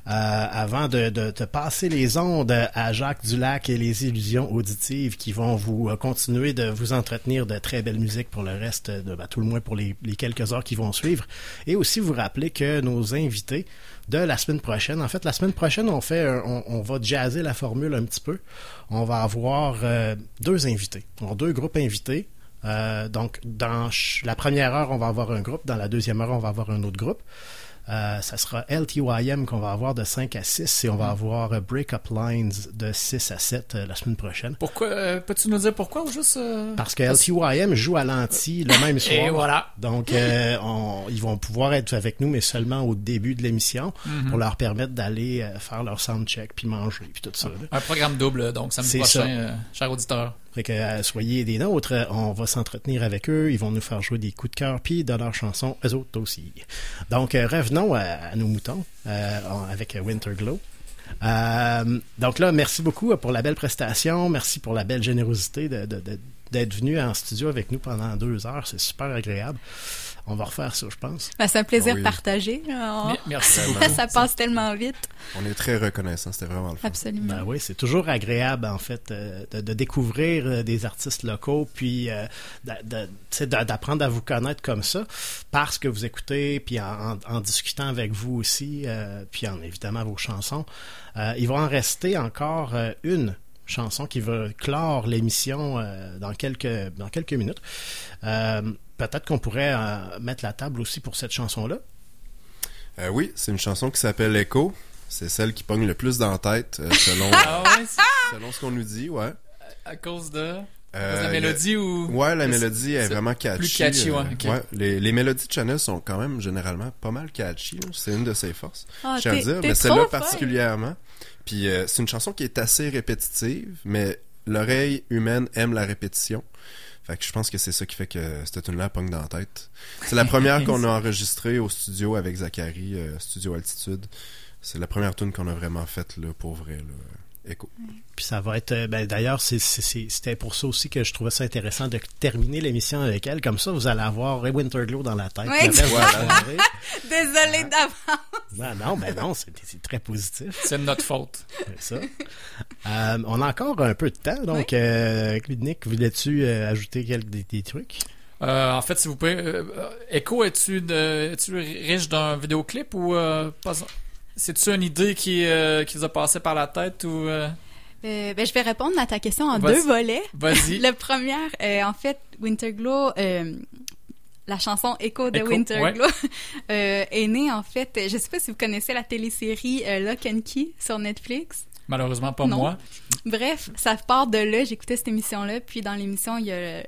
Euh, avant de, de, de passer les ondes à Jacques Dulac et les illusions auditives qui vont vous euh, continuer de vous entretenir de très belle musique pour le reste, de, ben, tout le moins pour les, les quelques heures qui vont suivre. Et aussi vous rappeler que nos invités de la semaine prochaine, en fait, la semaine prochaine, on fait, un- on, on va jazzer la formule un petit peu. On va avoir euh, deux invités, On deux groupes invités. Euh, donc, dans la première heure, on va avoir un groupe. Dans la deuxième heure, on va avoir un autre groupe. Euh, ça sera LTYM qu'on va avoir de 5 à 6 et on va avoir euh, Breakup Lines de 6 à 7 euh, la semaine prochaine. Pourquoi euh, Peux-tu nous dire pourquoi ou juste. Parce que LTYM joue à l'anti le même soir. Et voilà. Donc, on- ils vont pouvoir être avec nous, mais seulement au début de l'émission Mhm. pour leur permettre d'aller faire leur soundcheck, puis manger, puis tout ça. là. Un programme double, donc samedi prochain, ça. cher auditeur. Fait que euh, soyez des nôtres, on va s'entretenir avec eux, ils vont nous faire jouer des coups de cœur, puis de leurs chansons, eux autres aussi. Donc, euh, revenons à, nos moutons euh, avec Winter Glow. Euh, donc là, merci beaucoup pour la belle prestation, merci pour la belle générosité d'être venu en studio avec nous pendant deux heures, c'est super agréable. On va refaire ça, je pense. Ben, c'est un plaisir Oui. partagé. On- Me- merci [laughs] ça, passe tellement vite. On est très reconnaissant, c'était vraiment le fun. Absolument. Ben oui, c'est toujours agréable, en fait, euh, de, de découvrir euh, des artistes locaux, puis euh, d'apprendre à vous connaître comme ça, parce que vous écoutez, puis en, en- en discutant avec vous aussi, euh, puis en évidemment vos chansons. Euh, il va en rester encore une chanson qui va clore l'émission dans quelques dans quelques minutes. Peut-être qu'on pourrait euh, mettre la table aussi pour cette chanson-là. Euh, oui, c'est une chanson qui s'appelle Echo. C'est celle qui pogne le plus dans la tête, euh, selon, [laughs] Ah ouais, [laughs] selon ce qu'on nous dit, ouais. À cause de. à Euh, cause de la mélodie a- ou. Ouais, la mélodie est vraiment catchy. Plus catchy, ouais. Les, les mélodies de Chanel sont quand même généralement pas mal catchy. C'est une de ses forces. Ah, je tiens à dire, mais celle-là particulièrement. Puis euh, c'est une chanson qui est assez répétitive, mais l'oreille humaine aime la répétition. Fait que je pense que c'est ça qui fait que cette tune-là pogne dans la tête. C'est la première qu'on a enregistrée au studio avec Zachary, euh, Studio Altitude. C'est la première tune qu'on a vraiment faite là, pour vrai. Là. Echo. Puis ça va être. euh, Ben, D'ailleurs, c'était pour ça aussi que je trouvais ça intéressant de terminer l'émission avec elle. Comme ça, vous allez avoir Ray Winterglow dans la tête. Oui, soirée. [laughs] Désolée d'avance. Non, non, ben non, c'est très positif. C'est de notre faute. Ça. Euh, on a encore un peu de temps, donc, euh, Nick, voulais-tu euh, ajouter quelques, des, des trucs? Euh, en fait, s'il vous plaît, euh, euh, Echo, es-tu de- es-tu riche d'un vidéoclip ou euh, pas? C'est-tu une idée qui, euh, qui vous a passé par la tête ou. euh, Euh, ben, je vais répondre à ta question en deux volets. Vas-y. [laughs] Le premier, euh, en fait, Winterglow, la chanson Echo de Echo, Winterglow, [laughs] est née, en fait, je sais pas si vous connaissez la télésérie Lock and Key sur Netflix. Malheureusement, pas Non. moi. Bref, ça part de là. J'écoutais cette émission-là, puis dans l'émission, il y a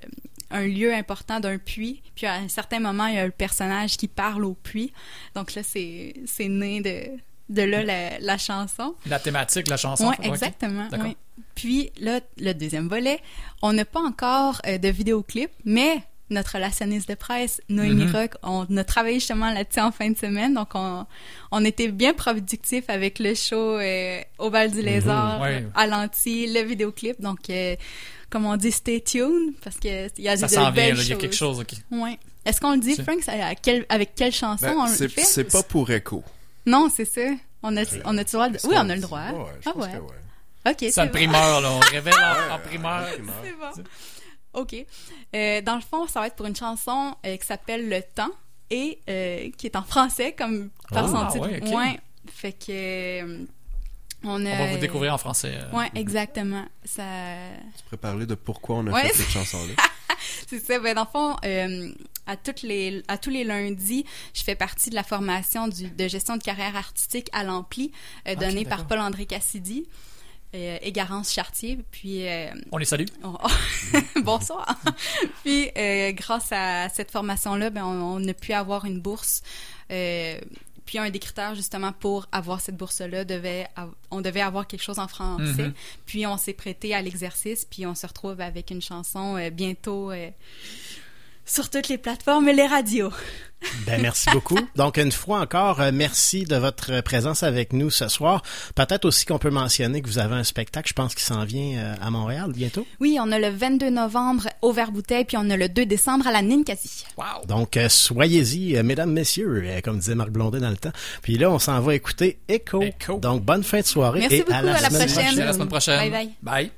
un lieu important d'un puits, puis à un certain moment, il y a le personnage qui parle au puits. Donc là, c'est c'est né de, de là la, la chanson. La thématique la chanson. Oui, exactement. Oui. Puis là, le deuxième volet, on n'a pas encore euh, de vidéoclip, mais notre relationniste de presse, Noémie Mhm. Rock, on a travaillé justement là-dessus en fin de semaine, donc on, on était bien productifs avec le show euh, au Val du Lézard, Mhm, ouais. à l'anti, le vidéoclip, donc euh, comme on dit, stay tuned, parce qu'il y a Ça de s'en vient, il y a quelque chose, ok. Ouais. Est-ce qu'on le dit, Frank, ça- à quel- avec quelle chanson Ben, on le c'est fait? c'est pas pour Echo. Non, c'est ça. On a, on a le droit Oui, on a le droit. Ouais, je ah pense ouais. que ouais. OK, C'est bon. primeur, là. On [laughs] révèle en, en primeur. C'est bon. OK. Euh, dans le fond, ça va être pour une chanson euh, qui s'appelle Le Temps et euh, qui est en français, comme par Oh, son ah titre. ouais. Fait que... on, a, On va vous découvrir en français. euh. Ouais, exactement. Ça... Tu pourrais parler de pourquoi on a Ouais, fait c'est- cette chanson-là. [laughs] c'est ça. Ben, dans le fond, euh, à, toutes les, à tous les lundis, je fais partie de la formation du, de gestion de carrière artistique à l'Ampli, euh, donnée par. Paul-André Cassidy et Garance Chartier. Puis, euh, On les salue. on- [laughs] Bonsoir. [laughs] Puis, euh, grâce à cette formation-là, ben, on, on a pu avoir une bourse. Puis un des critères justement pour avoir cette bourse-là devait, on devait avoir quelque chose en français. Mhm. Puis on s'est prêté à l'exercice, puis on se retrouve avec une chanson euh, bientôt euh, sur toutes les plateformes et les radios. Ben, merci beaucoup. [laughs] Donc, une fois encore, euh, merci de votre présence avec nous ce soir. Peut-être aussi qu'on peut mentionner que vous avez un spectacle, je pense, qui s'en vient euh, à Montréal bientôt. Oui, on a le 22 novembre au Vert-Bouteille, puis on a le 2 décembre à la Ninkasi. Wow! Donc, euh, soyez-y, mesdames, messieurs, comme disait Marc Blondet dans le temps. Puis là, on s'en va écouter Echo. Donc, bonne fin de soirée Merci et beaucoup, à la, à la semaine prochaine. prochaine. À la semaine prochaine. Bye bye. Bye.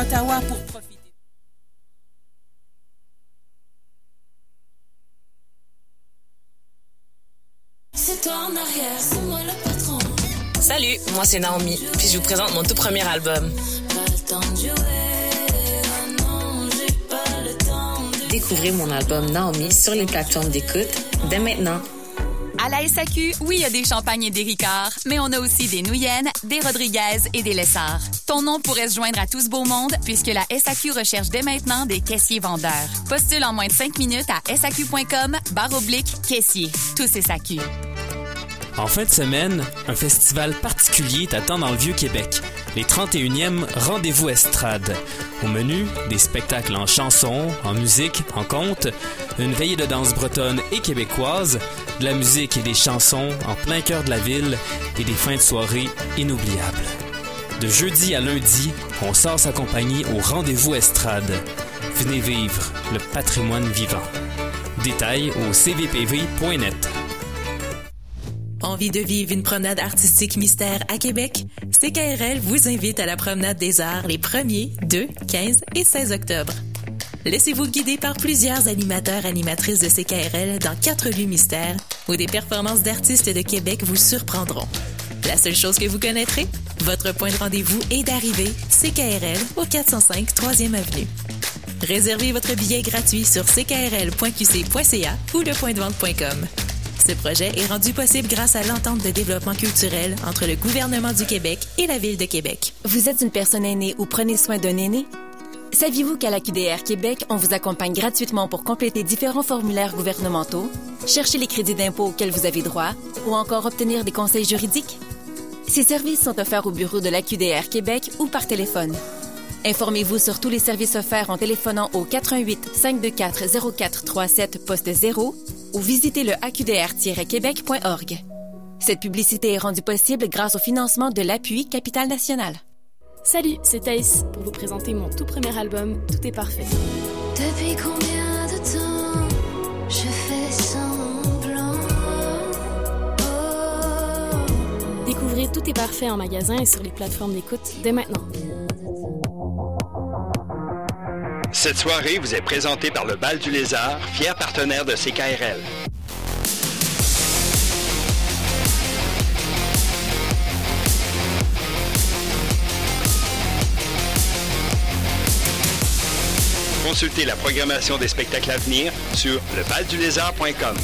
À Ottawa pour profiter. C'est toi en arrière, c'est moi le patron. Salut, moi c'est Naomi, puis je vous présente mon tout premier album. Pas le temps de jouer, non, j'ai pas le temps de... Découvrez mon album Naomi sur les plateformes d'écoute dès maintenant. À la SAQ, oui, il y a des champagnes et des ricards, mais on a aussi des Nouyennes, des Rodriguez et des Lessards. Ton nom pourrait se joindre à tout ce beau monde puisque la SAQ recherche dès maintenant des caissiers vendeurs. Postule en moins de 5 minutes à saq.com barre oblique caissier. Tous SAQ. En fin de semaine, un festival particulier t'attend dans le Vieux-Québec. Les 31e Rendez-vous Estrade. Au menu, des spectacles en chansons, en musique, en contes, une veillée de danse bretonne et québécoise, de la musique et des chansons en plein cœur de la ville et des fins de soirée inoubliables. De jeudi à lundi, on sort sa compagnie au Rendez-vous Estrade. Venez vivre le patrimoine vivant. Détails au cvpv.net. Envie de vivre une promenade artistique mystère à Québec? CKRL vous invite à la promenade des arts les 1er, 2, 15 et 16 octobre. Laissez-vous guider par plusieurs animateurs animatrices de CKRL dans quatre lieux mystères où des performances d'artistes de Québec vous surprendront. La seule chose que vous connaîtrez, votre point de rendez-vous est d'arrivée CKRL au 405 3e Avenue. Réservez votre billet gratuit sur ckrl.qc.ca ou lepointdevente.com. Ce projet est rendu possible grâce à l'entente de développement culturel entre le gouvernement du Québec et la Ville de Québec. Vous êtes une personne aînée ou prenez soin d'un aîné? Saviez-vous qu'à la QDR Québec, on vous accompagne gratuitement pour compléter différents formulaires gouvernementaux, chercher les crédits d'impôt auxquels vous avez droit ou encore obtenir des conseils juridiques? Ces services sont offerts au bureau de la QDR Québec ou par téléphone. Informez-vous sur tous les services offerts en téléphonant au 88 524 0437 poste 0 ou visitez le aqdr-québec.org. Cette publicité est rendue possible grâce au financement de l'appui Capital National. Salut, c'est Thaïs pour vous présenter mon tout premier album Tout est parfait. Depuis combien de temps je fais semblant? Découvrez Tout est parfait en magasin et sur les plateformes d'écoute dès maintenant. Cette soirée vous est présentée par le Bal du Lézard, fier partenaire de CKRL. Consultez la programmation des spectacles à venir sur levaldulézard.com.